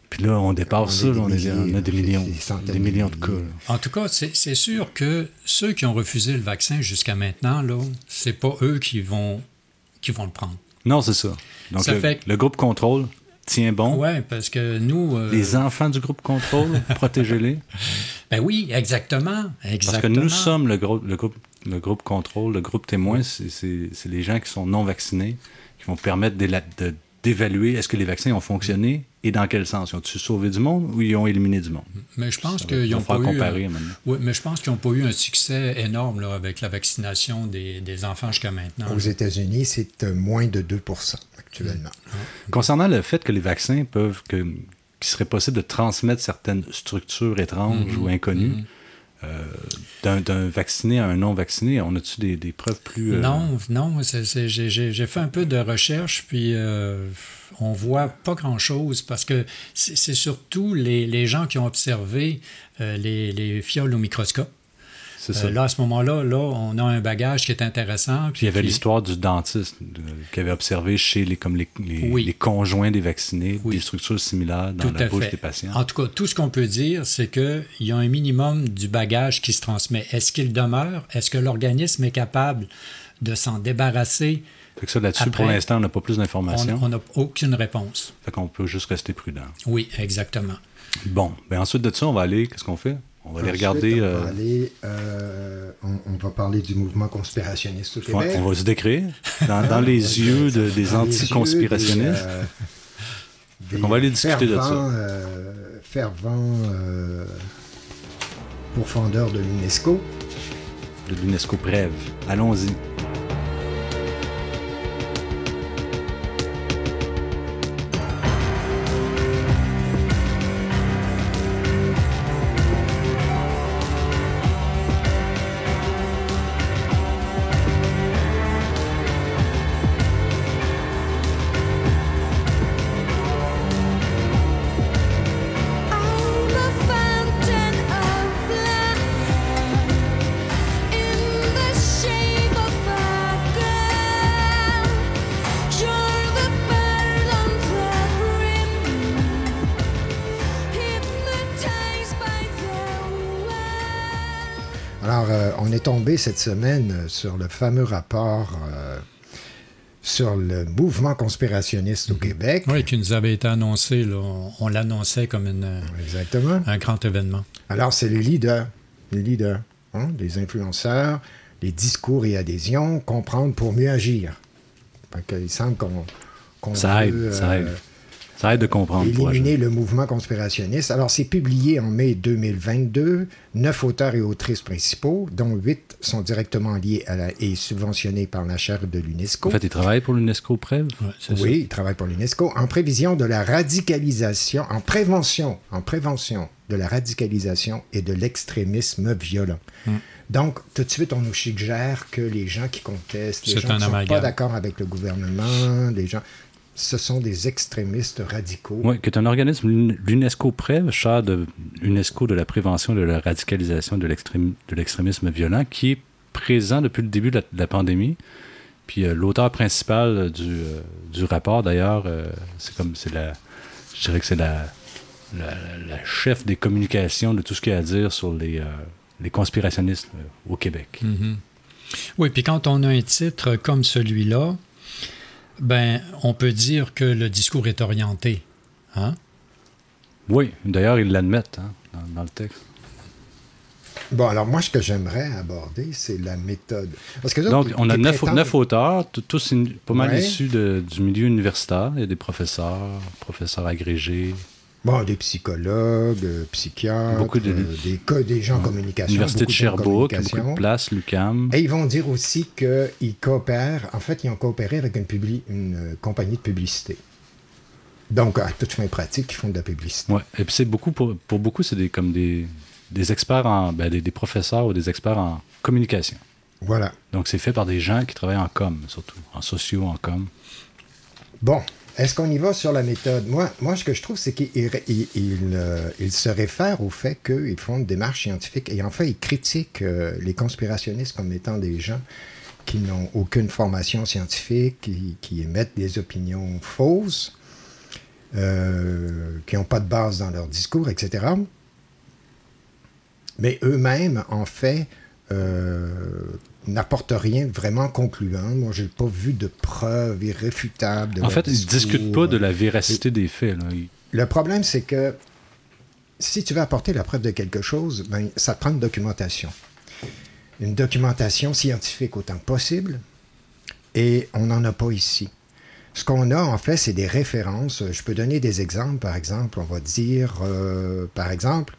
Speaker 2: Puis là, on dépasse ça,
Speaker 1: On
Speaker 2: est- on a des millions,
Speaker 1: des
Speaker 2: millions de cas. là.
Speaker 7: en tout cas, c'est c'est sûr que ceux qui ont refusé le vaccin jusqu'à maintenant, là, c'est pas eux qui vont, qui vont le prendre.
Speaker 2: Non, c'est ça. Donc
Speaker 7: Ça
Speaker 2: le,
Speaker 7: fait que-
Speaker 2: le groupe contrôle tient bon.
Speaker 7: Ouais, parce que nous. euh,
Speaker 2: Les enfants du groupe contrôle, protégez-les.
Speaker 7: Ben oui, exactement. exactement.
Speaker 2: Parce que nous sommes le groupe, le groupe, le groupe contrôle, le groupe témoin, c'est- les gens qui sont non vaccinés, qui vont permettre d'évaluer est-ce que les vaccins ont fonctionné et dans quel sens? Ils ont-tu sauvé du monde ou ils ont éliminé du monde?
Speaker 7: Mais je pense qu'ils n'ont pas eu.
Speaker 2: comparer
Speaker 7: euh,
Speaker 2: maintenant.
Speaker 7: oui, mais je pense qu'ils n'ont pas eu un succès énorme là, avec la vaccination des, des enfants jusqu'à maintenant.
Speaker 1: Aux États-Unis, c'est euh, moins de 2 actuellement.
Speaker 2: Concernant le fait que les vaccins peuvent, que, qu'il serait possible de transmettre certaines structures étranges
Speaker 7: Mhm,
Speaker 2: ou inconnues,
Speaker 7: mhm.
Speaker 2: Euh, d'un, vacciné à un non vacciné, on a-tu des, preuves plus... euh,
Speaker 7: Non, non, j'ai- fait un peu de recherche, puis euh, on voit pas grand-chose parce que c'est surtout les, gens qui ont observé les fioles au microscope. Euh,
Speaker 2: ça.
Speaker 7: là, à ce moment-là, là, on a un bagage qui est intéressant.
Speaker 2: Puis il y avait l'histoire du dentiste de- qui avait observé chez les, comme les, les,
Speaker 7: Oui.
Speaker 2: les conjoints des vaccinés des structures similaires dans
Speaker 7: Tout
Speaker 2: la bouche
Speaker 7: fait.
Speaker 2: des patients.
Speaker 7: En tout cas, tout ce qu'on peut dire, c'est qu'il y a un minimum du bagage qui se transmet. Est-ce qu'il demeure? Est-ce que l'organisme est capable de s'en débarrasser?
Speaker 2: Fait que ça, là-dessus, pour l'instant, on n'a pas plus d'informations.
Speaker 7: On n'a aucune réponse.
Speaker 2: Fait qu'on peut juste rester prudent.
Speaker 7: Oui, exactement.
Speaker 2: Bon, ben ensuite de ça, on va aller, qu'est-ce qu'on fait? On va aller
Speaker 1: Ensuite,
Speaker 2: regarder...
Speaker 1: On va,
Speaker 2: euh,
Speaker 1: euh, on, on va parler du mouvement conspirationniste au Québec.
Speaker 2: on va se décrire dans, dans les yeux de- des
Speaker 1: les
Speaker 2: anticonspirationnistes.
Speaker 1: des, euh,
Speaker 2: qu'on va aller discuter de ça.
Speaker 1: fervents, euh, euh, pourfendeurs de l'UNESCO.
Speaker 2: De l'UNESCO Brève. Allons-y.
Speaker 1: Tombé cette semaine euh, sur le fameux rapport euh, sur le mouvement conspirationniste au Québec.
Speaker 7: Oui, qui nous avait été annoncé. Là. On, on l'annonçait comme une,
Speaker 1: Exactement.
Speaker 7: un grand événement.
Speaker 1: Alors, c'est les leaders, les leaders, hein, les influenceurs, les discours et adhésions, comprendre pour mieux agir. Fait il semble qu'on qu'on
Speaker 2: Ça aide,
Speaker 1: veut,
Speaker 2: ça
Speaker 1: euh,
Speaker 2: aide. Ça aide de comprendre.
Speaker 1: éliminer le mouvement conspirationniste. Alors, c'est publié en mai 2022. Neuf auteurs et autrices principaux, dont huit sont directement liés à la, et subventionnés par la chaire de l'UNESCO.
Speaker 2: En fait, il travaille pour l'UNESCO Prév.
Speaker 1: Oui, il travaille pour l'UNESCO en prévision de la radicalisation, en prévention, en prévention de la radicalisation et de l'extrémisme violent.
Speaker 7: Mm.
Speaker 1: Donc, tout de suite, on nous suggère que les gens qui contestent, les gens qui ne sont pas d'accord avec le gouvernement, les gens, ce sont des extrémistes radicaux.
Speaker 2: Oui, qui est un organisme, l'UNESCO Prév, char de l'UNESCO de la prévention de la radicalisation de l'extrém- de l'extrémisme violent, qui est présent depuis le début de la, de la pandémie. Puis euh, l'auteur principal euh, du, euh, du rapport, d'ailleurs, euh, c'est comme, c'est la, je dirais que c'est la, la, la chef des communications de tout ce qu'il y a à dire sur les, euh, les conspirationnistes euh, au Québec.
Speaker 7: Mhm. Oui, puis quand on a un titre comme celui-là, ben, on peut dire que le discours est orienté. Hein?
Speaker 2: Oui, d'ailleurs, ils l'admettent hein, dans, dans le texte.
Speaker 1: Bon, alors moi, ce que j'aimerais aborder, c'est la méthode. Parce que là,
Speaker 2: Donc, on a neuf,
Speaker 1: prétendent-
Speaker 2: auteurs, tous pas mal
Speaker 1: Ouais.
Speaker 2: issus de- du milieu universitaire. Il y a des professeurs, professeurs agrégés.
Speaker 1: Bon, des psychologues, euh, psychiatres,
Speaker 2: Beaucoup de-
Speaker 1: euh, des, co- des gens en communication.
Speaker 2: Université de Sherbrooke, beaucoup de places, l'UQAM.
Speaker 1: Et ils vont dire aussi qu'ils coopèrent. En fait, ils ont coopéré avec une, publi- une euh, compagnie de publicité. Donc, à toute fin pratique, ils font de la publicité.
Speaker 2: Ouais. Et puis, c'est beaucoup, pour, pour beaucoup, c'est des, comme des, des experts en. ben, des, des professeurs ou des experts en communication.
Speaker 1: Voilà.
Speaker 2: Donc, c'est fait par des gens qui travaillent en com, surtout, en sociaux, en com.
Speaker 1: Bon, est-ce qu'on y va sur la méthode? Moi, moi ce que je trouve, c'est qu'ils ils- ils, euh, se réfèrent au fait qu'ils font une démarche scientifique et en fait, ils critiquent euh, les conspirationnistes comme étant des gens qui n'ont aucune formation scientifique, qui, qui émettent des opinions fausses, euh, qui n'ont pas de base dans leur discours, etc. Mais eux-mêmes, en fait, n'apportent rien vraiment concluant. Moi, j'ai pas vu de preuves irréfutables. de
Speaker 2: En fait, ils ne discutent pas de la véracité des faits. là.
Speaker 1: Le problème, c'est que si tu veux apporter la preuve de quelque chose, ben, ça prend une documentation. Une documentation scientifique autant que possible, et on n'en a pas ici. Ce qu'on a, en fait, c'est des références. Je peux donner des exemples. Par exemple, on va dire, euh, par exemple,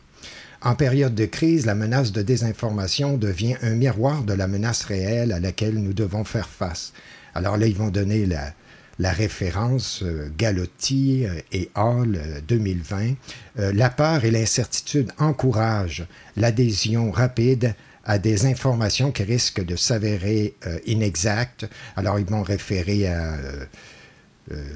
Speaker 1: en période de crise, la menace de désinformation devient un miroir de la menace réelle à laquelle nous devons faire face. Alors là, ils vont donner la, référence euh, Galotti euh, et Hall euh, 2020. Euh, la peur et l'incertitude encouragent l'adhésion rapide à des informations qui risquent de s'avérer inexactes. Alors, ils vont référer à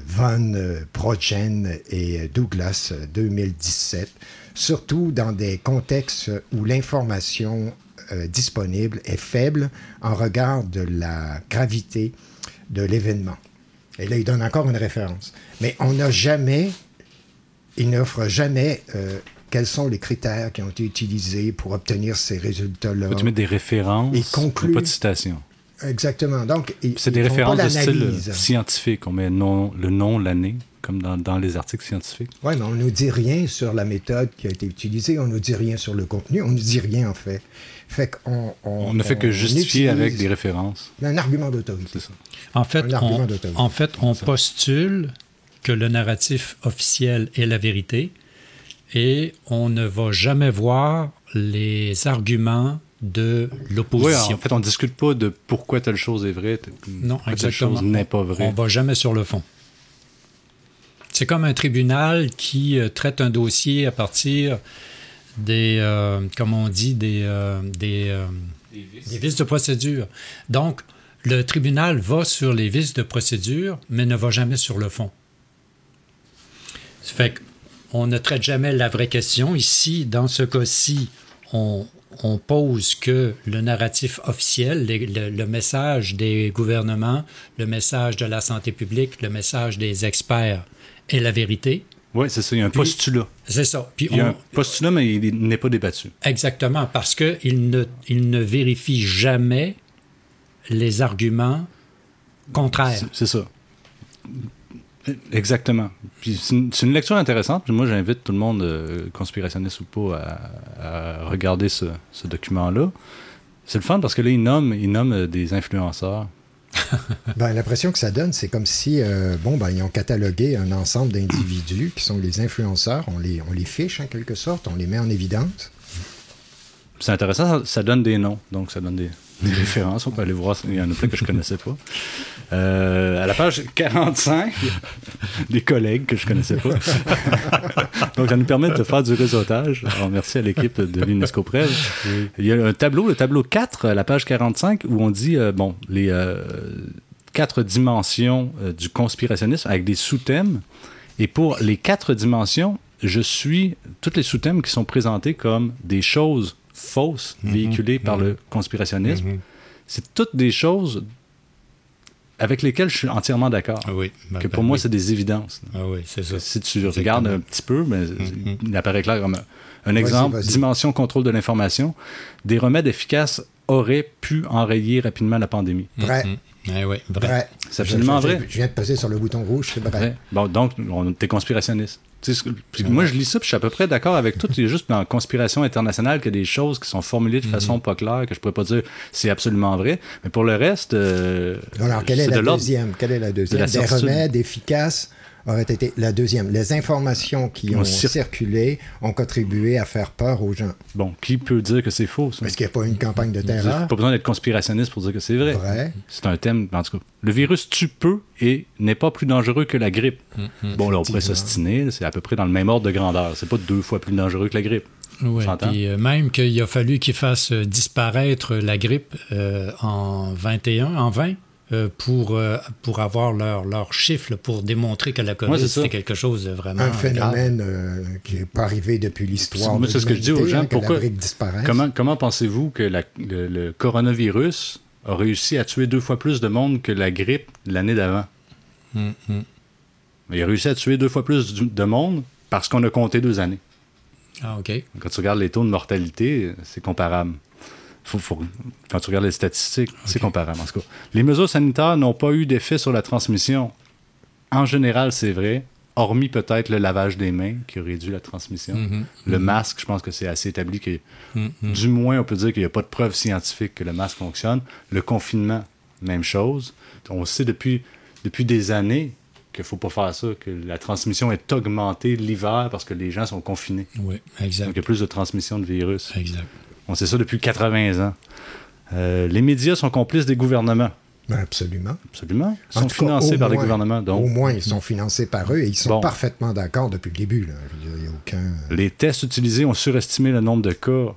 Speaker 1: Von Progen et Douglas euh, 2017, surtout dans des contextes où l'information euh, disponible est faible en regard de la gravité de l'événement. Et là, il donne encore une référence. Mais on n'a jamais, il n'offre jamais euh, quels sont les critères qui ont été utilisés pour obtenir ces résultats-là.
Speaker 2: Faut-tu mettre des références,
Speaker 1: Il conclut-
Speaker 2: pas de citations.
Speaker 1: Exactement. Donc,
Speaker 2: C'est des références de style scientifique. On met le nom, l'année, comme dans, dans les articles scientifiques.
Speaker 1: Oui, mais on ne nous dit rien sur la méthode qui a été utilisée, on ne nous dit rien sur le contenu, on ne nous dit rien en fait. Fait qu'on on,
Speaker 2: On ne fait que justifier avec des références.
Speaker 1: Un argument d'autorité.
Speaker 7: En fait,
Speaker 1: Un argument
Speaker 7: on, en fait, on postule que le narratif officiel est la vérité et on ne va jamais voir les arguments de
Speaker 2: Oui,
Speaker 7: l'opposition.
Speaker 2: en fait, on ne discute pas de pourquoi telle chose est vraie,
Speaker 7: Non,
Speaker 2: pourquoi telle
Speaker 7: exactement.
Speaker 2: chose n'est pas vraie.
Speaker 7: On va jamais sur le fond. C'est comme un tribunal qui euh, traite un dossier à partir des, euh, comme on dit, des, euh, des, euh, des vices de procédure. Donc, le tribunal va sur les vices de procédure, mais ne va jamais sur le fond. Ça fait qu'on ne traite jamais la vraie question. Ici, dans ce cas-ci, on, on pose que le narratif officiel, les- le, le message des gouvernements, le message de la santé publique, le message des experts est la vérité.
Speaker 2: Oui, c'est ça. Il y a un
Speaker 7: Puis-
Speaker 2: postulat.
Speaker 7: C'est ça. Puis
Speaker 2: Il y a
Speaker 7: on-
Speaker 2: un postulat, mais il n'est pas débattu.
Speaker 7: Exactement, parce qu'il ne, il ne vérifie jamais les arguments contraires.
Speaker 2: C'est ça. Exactement. Puis c'est une, lecture intéressante. Puis moi, j'invite tout le monde, euh, conspirationniste ou pas, à, à regarder ce, ce document-là. C'est le fun parce que là, il nomme, il nomme euh, des influenceurs.
Speaker 1: Ben, L'impression que ça donne, c'est comme si, euh, bon, ben, ils ont catalogué un ensemble d'individus qui sont les influenceurs. On les, on les fiche en quelque sorte, on les met en évidence.
Speaker 2: C'est intéressant, ça, donne des noms, donc ça donne des références. On peut aller voir, il y en a plein que je connaissais pas. Euh, à la page 45, des collègues que je connaissais pas. donc ça nous permet de faire du réseautage. Alors merci à l'équipe de l'UNESCO Presse. Il y a un tableau, le tableau 4, à la page 45, où on dit, euh, bon, les euh, quatre dimensions du conspirationnisme avec des sous-thèmes. Et pour les quatre dimensions, je suis toutes les sous-thèmes qui sont présentés comme des choses fausses véhiculées par le conspirationnisme. C'est toutes des choses avec lesquelles je suis entièrement d'accord.
Speaker 7: oui. ben,
Speaker 2: que
Speaker 7: ben
Speaker 2: pour moi,
Speaker 7: oui.
Speaker 2: c'est des évidences.
Speaker 7: Ah oui, c'est ça.
Speaker 2: Si tu regardes un petit peu, mais il apparaît clair comme un, exemple, dimension contrôle de l'information, des remèdes efficaces auraient pu enrayer rapidement la pandémie.
Speaker 1: Vrai.
Speaker 7: Eh oui, vrai.
Speaker 1: Vrai.
Speaker 2: C'est absolument
Speaker 1: Je- je-
Speaker 2: vrai.
Speaker 1: Je viens de peser sur le bouton rouge, c'est vrai.
Speaker 2: Ouais. Bon, donc, on t'es conspirationniste. Moi, je lis ça, puis je suis à peu près d'accord avec tout. C'est juste dans conspiration internationale qu'il y a des choses qui sont formulées de façon pas claire, que je pourrais pas dire c'est absolument vrai. Mais pour le reste, euh,
Speaker 1: Alors, quelle est
Speaker 2: c'est
Speaker 1: la
Speaker 2: de l'ordre-
Speaker 1: deuxième? Quelle est la deuxième?
Speaker 2: la
Speaker 1: Des remèdes efficaces auraient été la deuxième. Les informations qui
Speaker 2: Ont
Speaker 1: ont
Speaker 2: cir-
Speaker 1: circulé ont contribué à faire peur aux gens.
Speaker 2: Bon, qui peut dire que c'est faux, ça?
Speaker 1: Est-ce qu'il n'y a pas une campagne de
Speaker 2: Il n'y a
Speaker 1: terreur?
Speaker 2: pas besoin d'être conspirationniste pour dire que c'est vrai.
Speaker 1: Vrai.
Speaker 2: C'est un thème, en tout cas. Le virus tue peu et n'est pas plus dangereux que la grippe.
Speaker 7: Mm-hmm.
Speaker 2: Bon, là, on pourrait s'ostiner, c'est à peu près dans le même ordre de grandeur. C'est pas deux fois plus dangereux que la grippe.
Speaker 7: Oui, puis euh, même qu'il a fallu qu'ils fassent euh, disparaître la grippe euh, en 21, en 20, euh, pour, euh, pour avoir leur, leur chiffre, là, pour démontrer que la
Speaker 2: Ouais,
Speaker 7: COVID,
Speaker 2: c'est ça.
Speaker 7: c'était quelque chose de vraiment
Speaker 1: Un phénomène euh, qui n'est pas arrivé depuis l'histoire.
Speaker 2: C'est ce que je dis aux gens.
Speaker 1: hein,
Speaker 2: Pourquoi, comment, comment pensez-vous que la- le, le coronavirus a réussi à tuer deux fois plus de monde que la grippe l'année d'avant?
Speaker 7: Hum.
Speaker 2: Il a réussi à tuer deux fois plus de monde parce qu'on a compté deux années.
Speaker 7: Ah, OK.
Speaker 2: Quand tu regardes les taux de mortalité, c'est comparable. Faut- faut- quand tu regardes les statistiques, c'est comparable. En tout cas, les mesures sanitaires n'ont pas eu d'effet sur la transmission. En général, c'est vrai, hormis peut-être le lavage des mains qui a réduit la transmission.
Speaker 7: Mhm.
Speaker 2: Le masque, je pense que c'est assez établi que,
Speaker 7: Mhm.
Speaker 2: du moins, on peut dire qu'il n'y a pas de preuve scientifique que le masque fonctionne. Le confinement, même chose. On sait depuis, depuis des années qu'il ne faut pas faire ça, que la transmission est augmentée l'hiver parce que les gens sont confinés.
Speaker 7: Oui, exact.
Speaker 2: Donc, il y a plus de transmission de virus.
Speaker 7: Exact.
Speaker 2: On sait ça depuis 80 ans. Euh, les médias sont complices des gouvernements.
Speaker 1: Ben, absolument.
Speaker 2: Absolument. Ils
Speaker 1: En
Speaker 2: sont
Speaker 1: cas,
Speaker 2: financés
Speaker 1: au
Speaker 2: par les
Speaker 1: moins-
Speaker 2: gouvernements. Donc,
Speaker 1: Au moins, ils sont financés par eux et ils sont
Speaker 2: Bon.
Speaker 1: parfaitement d'accord depuis le début. là. Il a aucun.
Speaker 2: les tests utilisés ont surestimé le nombre de cas.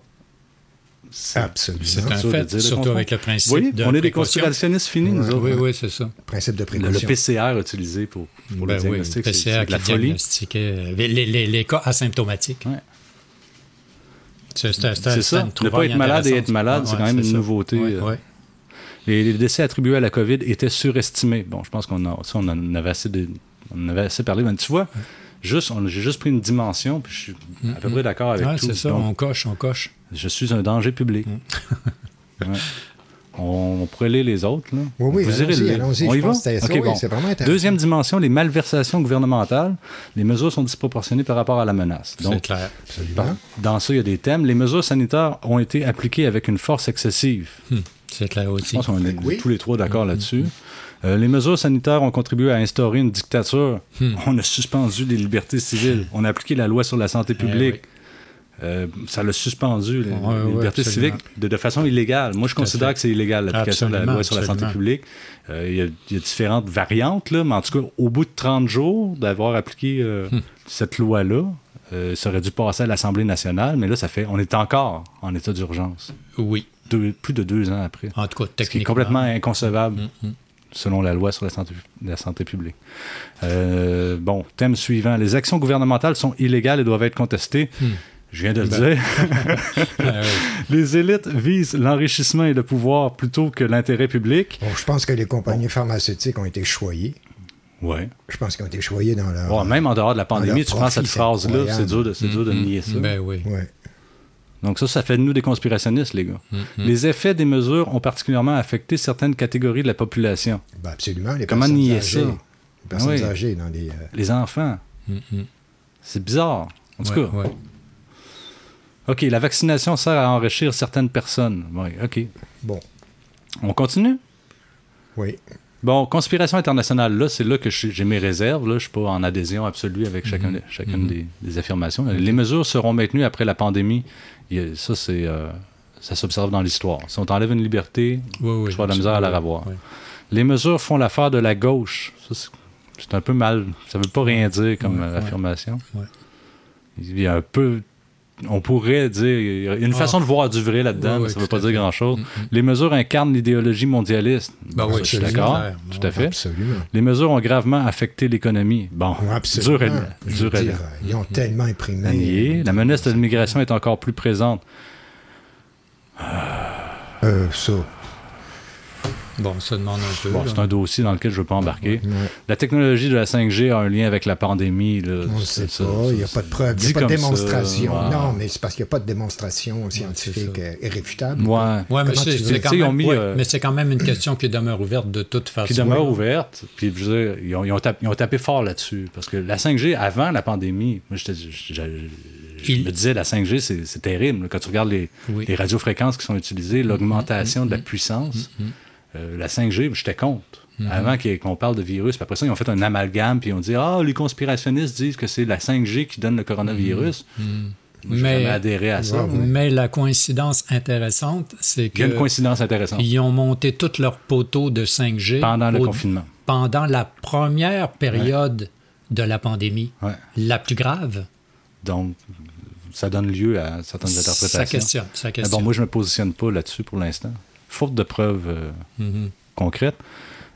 Speaker 2: C'est
Speaker 1: Absolument.
Speaker 7: C'est un fait,
Speaker 2: dire le
Speaker 7: surtout avec le principe
Speaker 2: Vous voyez,
Speaker 7: de
Speaker 2: on est des
Speaker 7: précaution.
Speaker 2: conspirationnistes finis, nous autres.
Speaker 7: Oui, oui, c'est ça.
Speaker 1: Principe de
Speaker 2: Le, le
Speaker 1: précaution.
Speaker 2: PCR utilisé pour, pour
Speaker 7: Ben
Speaker 2: le
Speaker 7: oui,
Speaker 2: diagnostic, c'est-
Speaker 7: PCR
Speaker 2: c'est de la folie.
Speaker 7: diagnostiquait les, les- les- les cas asymptomatiques.
Speaker 2: Ouais.
Speaker 7: C'est
Speaker 2: ça. Ne pas être malade et être malade,
Speaker 7: Ouais,
Speaker 2: c'est quand même une
Speaker 7: ça.
Speaker 2: nouveauté.
Speaker 7: Ouais,
Speaker 2: euh,
Speaker 7: ouais.
Speaker 2: Les, les décès attribués à la COVID étaient surestimés. Bon, je pense qu'on a, ça, on en avait assez, de- on avait assez parlé. Mais tu vois, juste, j'ai juste pris une dimension, puis je suis à peu près d'accord avec tout.
Speaker 7: c'est ça,
Speaker 2: Donc,
Speaker 7: on coche, on coche.
Speaker 2: Je suis un danger public. Ouais. On, pourrait lire les autres. Là.
Speaker 1: Oui, oui,
Speaker 2: Vous irez
Speaker 1: allons-y,
Speaker 2: le-
Speaker 1: allons-y.
Speaker 2: On
Speaker 1: Je
Speaker 2: y va?
Speaker 1: c'était ça, oui,
Speaker 2: bon.
Speaker 1: c'est vraiment intéressant.
Speaker 2: Deuxième dimension, les malversations gouvernementales. Les mesures sont disproportionnées par rapport à la menace.
Speaker 7: C'est
Speaker 2: Donc,
Speaker 7: clair.
Speaker 2: par- dans ça, il y a des thèmes. Les mesures sanitaires ont été appliquées avec une force excessive.
Speaker 7: Hum, C'est clair
Speaker 2: Je
Speaker 7: aussi.
Speaker 2: pense qu'on est
Speaker 1: Oui.
Speaker 2: tous les trois d'accord là-dessus. Euh, les mesures sanitaires ont contribué à instaurer une dictature.
Speaker 7: Hmm.
Speaker 2: On a suspendu les libertés civiles. On a appliqué la loi sur la santé publique.
Speaker 7: Eh oui.
Speaker 2: Euh, ça l'a suspendu,
Speaker 7: Ouais, ouais,
Speaker 2: libertés
Speaker 7: absolument.
Speaker 2: civiques, de, de façon illégale. Moi, je considère que c'est illégal, l'application de la loi sur la santé publique. Euh, Il y, a- il y a différentes variantes, là, mais en tout cas, au bout de 30 jours d'avoir appliqué euh,
Speaker 7: Hmm.
Speaker 2: cette loi-là, ça aurait dû passer à l'Assemblée nationale, mais là, ça fait, on est encore en état d'urgence.
Speaker 7: Oui.
Speaker 2: Deux- plus de deux ans après.
Speaker 7: En tout cas,
Speaker 2: Ce qui est
Speaker 7: techniquement.
Speaker 2: complètement inconcevable
Speaker 7: Mhm.
Speaker 2: selon la loi sur la santé, la santé publique. Euh, bon, thème suivant. Les actions gouvernementales sont illégales et doivent être contestées.
Speaker 7: Hmm.
Speaker 2: Je viens de le
Speaker 7: Ben.
Speaker 2: dire.
Speaker 7: Oui.
Speaker 2: Les élites visent l'enrichissement et le pouvoir plutôt que l'intérêt public.
Speaker 1: Bon, je pense que les compagnies pharmaceutiques ont été choyées.
Speaker 2: Ouais.
Speaker 1: Je pense qu'ils ont été choyés dans leur.
Speaker 2: Ouais, même en dehors de la pandémie, tu prends cette phrase-là, c'est dur de, c'est dur de
Speaker 7: Mhm.
Speaker 2: nier ça.
Speaker 7: Ben oui.
Speaker 1: Ouais.
Speaker 2: Donc ça, ça fait de nous des conspirationnistes, les gars.
Speaker 7: Mhm.
Speaker 2: Les effets des mesures ont particulièrement affecté certaines catégories de la population.
Speaker 1: Ben, absolument. Les
Speaker 2: Comment
Speaker 1: personnes
Speaker 2: nier
Speaker 1: âgées,
Speaker 2: ça?
Speaker 1: Les personnes
Speaker 2: oui.
Speaker 1: âgées dans les. euh,
Speaker 2: Les enfants.
Speaker 7: Mhm.
Speaker 2: C'est bizarre. En tout
Speaker 7: Ouais,
Speaker 2: cas.
Speaker 7: ouais.
Speaker 2: OK, la vaccination sert à enrichir certaines personnes. Oui, OK.
Speaker 1: Bon.
Speaker 2: On continue?
Speaker 1: Oui.
Speaker 2: Bon, conspiration internationale, là, c'est là que j'ai mes réserves. Là, je ne suis pas en adhésion absolue avec chacun,
Speaker 7: Mhm.
Speaker 2: chacune
Speaker 7: Mhm.
Speaker 2: des, des affirmations. Les mesures seront maintenues après la pandémie. Ça, c'est, euh, ça s'observe dans l'histoire. Si on t'enlève une liberté,
Speaker 7: Oui, oui,
Speaker 2: tu vas de la misère à la revoir.
Speaker 7: oui.
Speaker 2: Les mesures font l'affaire de la gauche. C'est, un peu mal. Ça ne veut pas rien dire comme affirmation. Il y a un peu. On pourrait dire. Il y a une
Speaker 7: Ah.
Speaker 2: façon de voir du vrai là-dedans, mais
Speaker 7: ouais,
Speaker 2: ça ne veut pas dire grand-chose.
Speaker 7: Mhm.
Speaker 2: Les mesures incarnent l'idéologie mondialiste.
Speaker 7: Ben oui,
Speaker 2: je suis d'accord. Tout à fait.
Speaker 1: Absolument.
Speaker 2: Les mesures ont gravement affecté l'économie. Bon,
Speaker 1: absolument.
Speaker 2: dur à-
Speaker 1: Je
Speaker 2: dur
Speaker 1: veux
Speaker 2: à-
Speaker 1: dire, ils ont tellement imprimé.
Speaker 2: La menace de l'immigration est encore plus présente.
Speaker 1: Euh, ça.
Speaker 7: Bon, ça demande un peu.
Speaker 2: Bon, c'est un dossier dans lequel je ne veux pas embarquer.
Speaker 1: Ouais.
Speaker 2: La technologie de la 5G a un lien avec la pandémie. là.
Speaker 1: On ne sait
Speaker 2: ça-
Speaker 1: pas, il n'y a pas de preuve, il n'y a pas de
Speaker 2: ça,
Speaker 1: démonstration.
Speaker 2: ouais.
Speaker 1: Non, mais c'est parce qu'il n'y a pas de démonstration scientifique irréfutable.
Speaker 2: Ouais.
Speaker 7: Ouais, mais c'est quand, même-
Speaker 2: mis, euh,
Speaker 7: mais quand même une question qui demeure ouverte de toute façon.
Speaker 2: Qui demeure ouverte. Puis, je veux dire, ils ont, ils ont tapé, ils ont tapé fort là-dessus. Parce que la 5G, avant la pandémie, moi, j'étais- je, je- je
Speaker 7: Il-
Speaker 2: me disais, la 5G, c'est c'est terrible. Quand tu regardes les,
Speaker 7: Oui.
Speaker 2: les radiofréquences qui sont utilisées, l'augmentation
Speaker 7: Mm-hmm.
Speaker 2: de la puissance, euh, la 5G, j'étais contre.
Speaker 7: Mm-hmm.
Speaker 2: Avant qu'on parle de virus. Puis après ça, ils ont fait un amalgame, puis ils ont dit Ah, les conspirationnistes disent que c'est la 5G qui donne le coronavirus. J'ai
Speaker 7: Mm-hmm. Mais-
Speaker 2: adhéré à ça.
Speaker 7: Mais la coïncidence intéressante, c'est
Speaker 2: Il y a une
Speaker 7: que
Speaker 2: coïncidence intéressante.
Speaker 7: ils ont monté tous leurs poteaux de 5G
Speaker 2: Pendant le
Speaker 7: au-
Speaker 2: confinement.
Speaker 7: pendant la première période de la pandémie,
Speaker 2: Ouais.
Speaker 7: la plus grave.
Speaker 2: Donc, ça donne lieu à certaines interprétations.
Speaker 7: Ça questionne, ça
Speaker 2: Mais bon, moi, je ne me positionne pas là-dessus pour l'instant. Faute de preuves euh,
Speaker 7: Mhm.
Speaker 2: concrètes,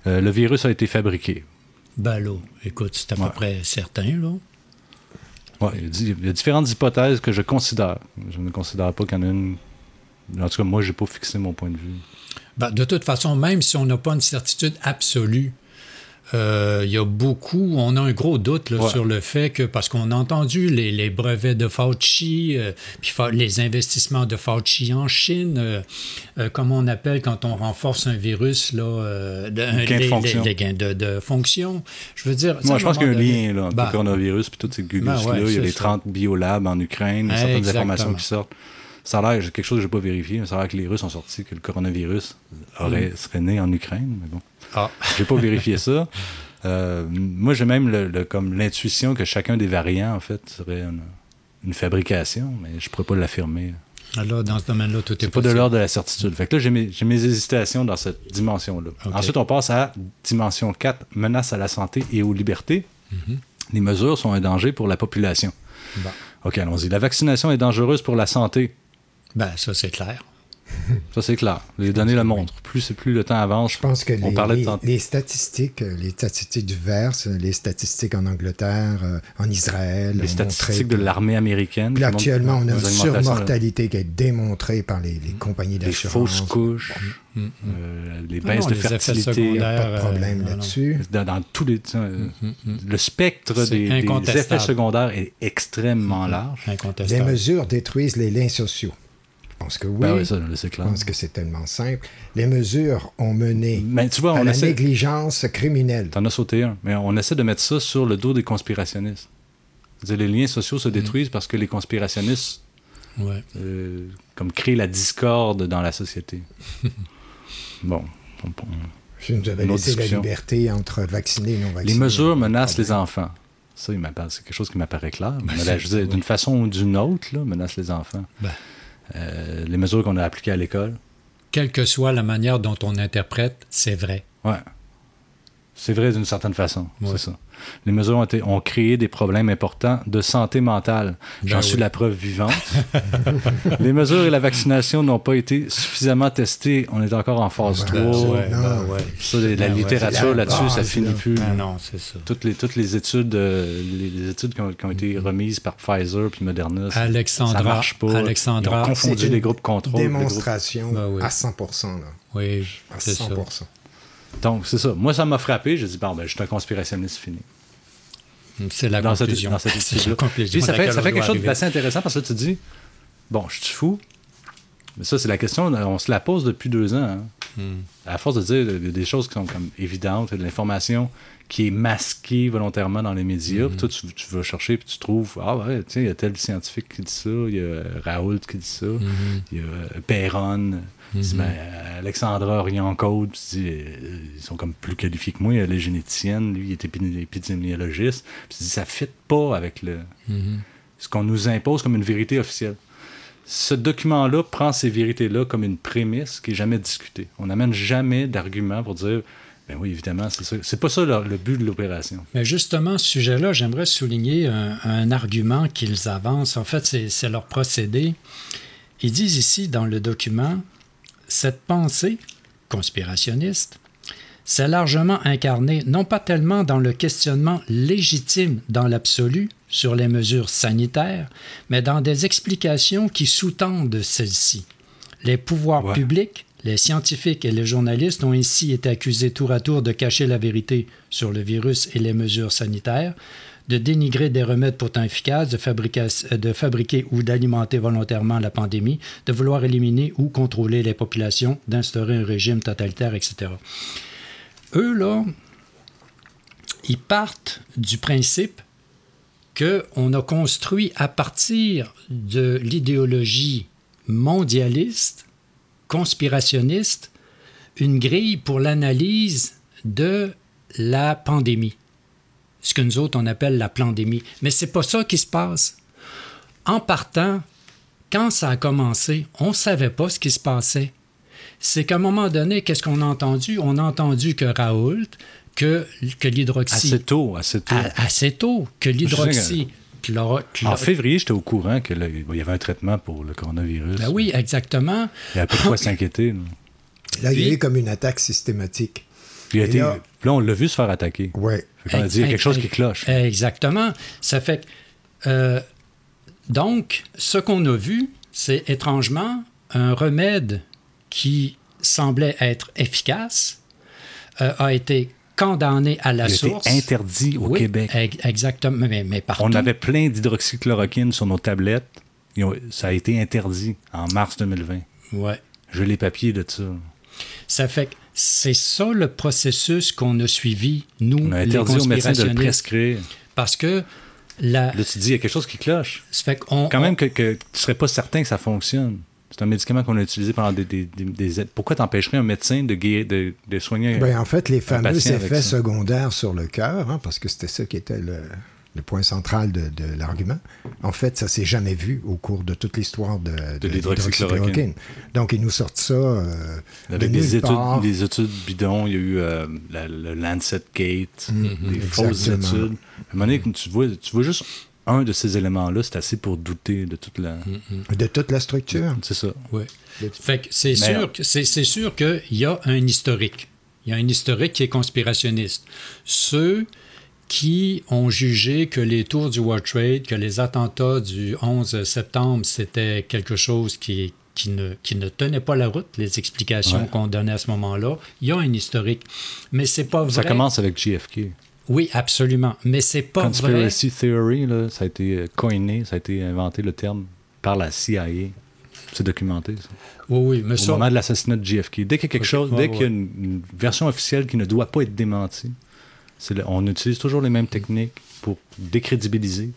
Speaker 2: euh, le virus a été fabriqué.
Speaker 7: Ben là, écoute, c'est à peu
Speaker 2: Ouais.
Speaker 7: près certain, là.
Speaker 2: Ouais, il, y a di- il y a différentes hypothèses que je considère. Je ne considère pas qu'il y en a une. En tout cas, moi, je n'ai pas fixé mon point de vue.
Speaker 7: Ben, de toute façon, même si on n'a pas une certitude absolue, euh, il y a beaucoup, on a un gros doute là,
Speaker 2: Ouais.
Speaker 7: sur le fait que, parce qu'on a entendu les, les brevets de Fauci, euh, puis fa- les investissements de Fauci en Chine, euh, euh, comment on appelle quand on renforce un virus, là, euh, de-
Speaker 2: gain de
Speaker 7: les,
Speaker 2: fonction.
Speaker 7: les- les gains de, de fonction. Je veux dire,
Speaker 2: Moi, je pense qu'il y a un lien là, entre
Speaker 7: Ben,
Speaker 2: le coronavirus et toutes ces gugus-là.
Speaker 7: Ben ouais,
Speaker 2: il y a les
Speaker 7: ça.
Speaker 2: 30 biolabs en Ukraine, a certaines
Speaker 7: Exactement.
Speaker 2: informations qui sortent. Ça a l'air, quelque chose que je n'ai pas vérifié, mais ça a l'air que les Russes ont sorti que le coronavirus aurait, serait né en Ukraine. Mais bon,
Speaker 7: Mm. Ah.
Speaker 2: j'ai pas vérifié ça. Euh, moi, j'ai même le, le- comme l'intuition que chacun des variants, en fait, serait une, une fabrication, mais je ne pourrais pas l'affirmer.
Speaker 7: Alors, dans ce domaine-là, tout est,
Speaker 2: C'est pas de l'ordre de la certitude. Fait que là, j'ai mes, j'ai mes hésitations dans cette dimension-là. Ensuite, on passe à dimension 4, menace à la santé et aux libertés.
Speaker 7: Mhm.
Speaker 2: Les mesures sont un danger pour la population.
Speaker 7: Bon.
Speaker 2: OK, allons-y. La vaccination est dangereuse pour la santé.
Speaker 7: Ben, ça, c'est clair.
Speaker 2: Ça, c'est clair. Les données le montrent. Plus, plus le temps avance.
Speaker 1: Je pense que
Speaker 2: on
Speaker 1: les,
Speaker 2: parlait de
Speaker 1: les- les statistiques, euh, les statistiques diverses, euh, les statistiques en Angleterre, euh, en Israël,
Speaker 2: Les statistiques
Speaker 1: montré
Speaker 2: de l'armée américaine.
Speaker 1: Puis actuellement, on a une
Speaker 2: les
Speaker 1: surmortalité qui est démontrée par les, les compagnies
Speaker 2: Les
Speaker 1: d'assurance.
Speaker 2: fausses couches,
Speaker 7: Mm, mm.
Speaker 2: euh, les baisses
Speaker 7: non,
Speaker 2: de
Speaker 7: les effets
Speaker 2: fertilité.
Speaker 7: secondaires,
Speaker 1: Pas de problème
Speaker 7: euh, non,
Speaker 1: là-dessus.
Speaker 2: Dans, dans tous les. euh,
Speaker 7: Mm, mm.
Speaker 2: Le spectre des, effets secondaires est extrêmement large.
Speaker 1: Les mesures détruisent les liens sociaux. Je pense que oui.
Speaker 2: Ben oui, ça,
Speaker 1: Je pense que c'est tellement simple. Les mesures ont mené
Speaker 2: Mais tu vois,
Speaker 1: à la
Speaker 2: essaie.
Speaker 1: négligence criminelle.
Speaker 2: T'en as sauté un. Mais on essaie de mettre ça sur le dos des conspirationnistes. Les liens sociaux se détruisent parce que les conspirationnistes
Speaker 7: Ouais.
Speaker 2: euh, comme créent la discorde dans la société. bon. on- on-
Speaker 1: Je nous avais
Speaker 2: Une autre
Speaker 1: laissé la liberté entre vaccinés et non vaccinés.
Speaker 2: Les mesures menacent les enfants. Ça, c'est quelque chose qui m'apparaît clair.
Speaker 7: Ben,
Speaker 2: Mais
Speaker 7: c'est-
Speaker 2: là, je veux dire,
Speaker 7: oui.
Speaker 2: d'une façon ou d'une autre, là, menacent les enfants.
Speaker 7: Ben.
Speaker 2: Euh, les mesures qu'on a appliquées à l'école,
Speaker 7: Quelle que soit la manière dont on interprète, c'est vrai.
Speaker 2: ouais. C'est vrai d'une certaine façon,
Speaker 7: Ouais.
Speaker 2: c'est ça. Les mesures ont, été- ont créé des problèmes importants de santé mentale. J'en
Speaker 7: Ben
Speaker 2: suis
Speaker 7: oui.
Speaker 2: la preuve vivante. les mesures et la vaccination n'ont pas été suffisamment testées. On est encore en phase
Speaker 1: Ben,
Speaker 2: 3.
Speaker 1: absolument.
Speaker 7: ouais, ben ouais.
Speaker 2: Ça, la
Speaker 7: Ben
Speaker 2: littérature là-dessus, ça finit plus.
Speaker 7: Non, c'est ça.
Speaker 2: Toutes les, toutes les études, euh, les, les études qui ont, qui ont été remises par Pfizer puis Moderna, ça,
Speaker 7: Alexandra-
Speaker 2: ça marche pas.
Speaker 7: Alexandra,
Speaker 2: Ils ont confondu les groupes contrôle. les groupes-
Speaker 1: Démonstration
Speaker 7: Ben oui.
Speaker 1: à 100 là.
Speaker 7: Oui,
Speaker 1: À
Speaker 7: c'est ça.
Speaker 1: 100
Speaker 2: Donc, c'est ça. Moi, ça m'a frappé. J'ai dit, bon, ben, je suis un conspirationniste fini.
Speaker 7: C'est la
Speaker 2: dans
Speaker 7: conclusion.
Speaker 2: Cette, dans cette
Speaker 7: C'est la conclusion
Speaker 2: Puis ça fait, ça fait quelque chose
Speaker 7: arriver.
Speaker 2: d'assez intéressant parce que là, tu te dis, bon, je suis fou. Mais ça, c'est la question, on se la pose depuis deux ans. hein.
Speaker 14: Hmm.
Speaker 2: À force de dire des- choses qui sont comme évidentes, de l'information qui est masquée volontairement dans les médias, puis toi, tu, tu vas chercher, puis tu trouves, ah ouais, tiens, il y a tel scientifique qui dit ça, il y a Raoult qui dit ça, il y a Perron,
Speaker 14: Mhm.
Speaker 2: ben, euh, Alexandra dis, euh, ils sont comme plus qualifiés que moi, elle est généticienne, lui, il est épi- épidémiologiste, puis tu dis, ça ne fit pas avec le,
Speaker 14: Mhm.
Speaker 2: ce qu'on nous impose comme une vérité officielle. Ce document-là prend ces vérités-là comme une prémisse qui n'est jamais discutée. On n'amène jamais d'argument pour dire, ben oui, évidemment, c'est ça. C'est pas ça le, le but de l'opération.
Speaker 7: Mais justement, ce sujet-là, j'aimerais souligner un, un argument qu'ils avancent. En fait, c'est leur procédé. Ils disent ici dans le document, cette pensée conspirationniste s'est largement incarnée non pas tellement dans le questionnement légitime dans l'absolu sur les mesures sanitaires, mais dans des explications qui sous-tendent celles-ci. Les pouvoirs
Speaker 14: Ouais.
Speaker 7: publics, les scientifiques et les journalistes ont ainsi été accusés tour à tour de cacher la vérité sur le virus et les mesures sanitaires, de dénigrer des remèdes pourtant efficaces, de, fabriquer ou d'alimenter volontairement la pandémie, de vouloir éliminer ou contrôler les populations, d'instaurer un régime totalitaire, etc. Eux, là, ils partent du principe qu'on a construit à partir de l'idéologie mondialiste, conspirationniste, une grille pour l'analyse de la pandémie. Ce que nous autres, on appelle la pandémie. Mais c'est pas ça qui se passe. En partant, quand ça a commencé, on ne savait pas ce qui se passait. C'est qu'à un moment donné, qu'est-ce qu'on a entendu? On a entendu que Raoult, que, que l'hydroxy...
Speaker 2: Assez tôt, assez tôt.
Speaker 7: Assez tôt, que l'hydroxy... chloro-
Speaker 2: En février, j'étais au courant qu'il y avait un traitement pour le coronavirus.
Speaker 7: Ben oui, exactement.
Speaker 2: Il y a peu de quoi s'inquiéter. là.
Speaker 1: Il y a eu comme une attaque systématique.
Speaker 2: Puis il a été-
Speaker 1: là-
Speaker 2: on l'a vu se faire attaquer. Dit, il y a quelque chose qui cloche.
Speaker 7: Exactement. Ça fait que. euh, donc, ce qu'on a vu, c'est étrangement un remède qui semblait être efficace, euh, a été condamné à la
Speaker 2: Il a été
Speaker 7: source.
Speaker 2: interdit au
Speaker 7: Oui,
Speaker 2: Québec.
Speaker 7: ex- Exactement, mais, mais partout.
Speaker 2: On avait plein d'hydroxychloroquine sur nos tablettes. Ont- ça a été interdit en mars 2020.
Speaker 7: Ouais.
Speaker 2: J'ai les papiers de ça.
Speaker 7: Ça fait que c'est ça le processus qu'on a suivi, nous,
Speaker 2: On a
Speaker 7: les
Speaker 2: interdit aux médecins de le
Speaker 7: conspirationnistes.
Speaker 2: prescrire.
Speaker 7: Parce que la,
Speaker 2: Là, tu dis, il y a quelque chose qui cloche.
Speaker 7: ça fait qu'on-
Speaker 2: Quand même que, que tu ne serais pas certain que ça fonctionne. C'est un médicament qu'on a utilisé pendant des... des, des- des- Pourquoi t'empêcherais un médecin de, guérir, de, de soigner
Speaker 1: Ben, en fait, les
Speaker 2: un
Speaker 1: fameux effets secondaires sur le cœur, hein, parce que c'était ça qui était le, le point central de, de l'argument, en fait, ça s'est jamais vu au cours de toute l'histoire de, de,
Speaker 2: l'hydroxychloroquine.
Speaker 1: l'hydroxychloroquine. Donc, ils nous sortent ça euh, de
Speaker 2: Avec des
Speaker 1: nulle
Speaker 2: études,
Speaker 1: part.
Speaker 2: des études bidons, il y a eu euh, la- le Lancet Gate,
Speaker 1: Mhm,
Speaker 2: des fausses études. À un moment donné, quand tu vois, tu vois juste un de ces éléments-là, c'est assez pour douter de toute la.
Speaker 1: De toute la structure.
Speaker 2: C'est ça.
Speaker 7: Oui. Fait que c'est sûr, que- c'est, c'est sûr qu'il y a un historique. Il y a un historique qui est conspirationniste. Ceux qui ont jugé que les tours du World Trade, que les attentats du 11 septembre, c'était quelque chose qui, qui, ne, qui ne tenait pas la route, les explications
Speaker 2: Ouais.
Speaker 7: qu'on donnait à ce moment-là, il y a un historique. Mais c'est pas vrai.
Speaker 2: Ça commence avec JFK.
Speaker 7: Oui, absolument. Mais c'est pas vrai.
Speaker 2: Conspiracy Theory, là, ça a été euh, coiné, ça a été inventé le terme par la CIA. C'est documenté, ça.
Speaker 7: Oui, oui, mais
Speaker 2: Au
Speaker 7: ça-
Speaker 2: moment de l'assassinat de JFK. Dès qu'il y a quelque chose,
Speaker 7: ouais,
Speaker 2: dès qu'il y a
Speaker 7: ouais.
Speaker 2: une, une version officielle qui ne doit pas être démentie, on utilise toujours les mêmes techniques pour décrédibiliser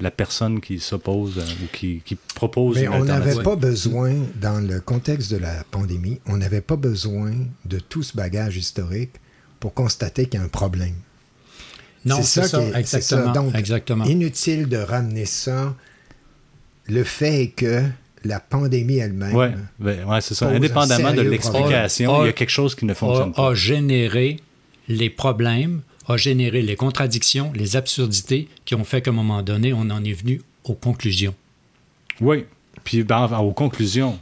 Speaker 2: la personne qui s'oppose euh, ou qui, qui propose
Speaker 1: Mais
Speaker 2: une
Speaker 1: on n'avait pas besoin, dans le contexte de la pandémie, on n'avait pas besoin de tout ce bagage historique pour constater qu'il y a un problème.
Speaker 7: Non, c'est ça,
Speaker 1: qui est- c'est
Speaker 7: exactement,
Speaker 1: Donc,
Speaker 7: exactement.
Speaker 1: inutile de ramener ça. Le fait est que la pandémie elle-même.
Speaker 2: Ouais, ben, ouais, c'est ça. Indépendamment de l'explication, il y a quelque chose qui ne fonctionne
Speaker 7: a,
Speaker 2: pas.
Speaker 7: a généré les problèmes, a généré les contradictions, les absurdités qui ont fait qu'à un moment donné, on en est venu aux conclusions.
Speaker 2: Oui. Puis, ben, aux conclusions,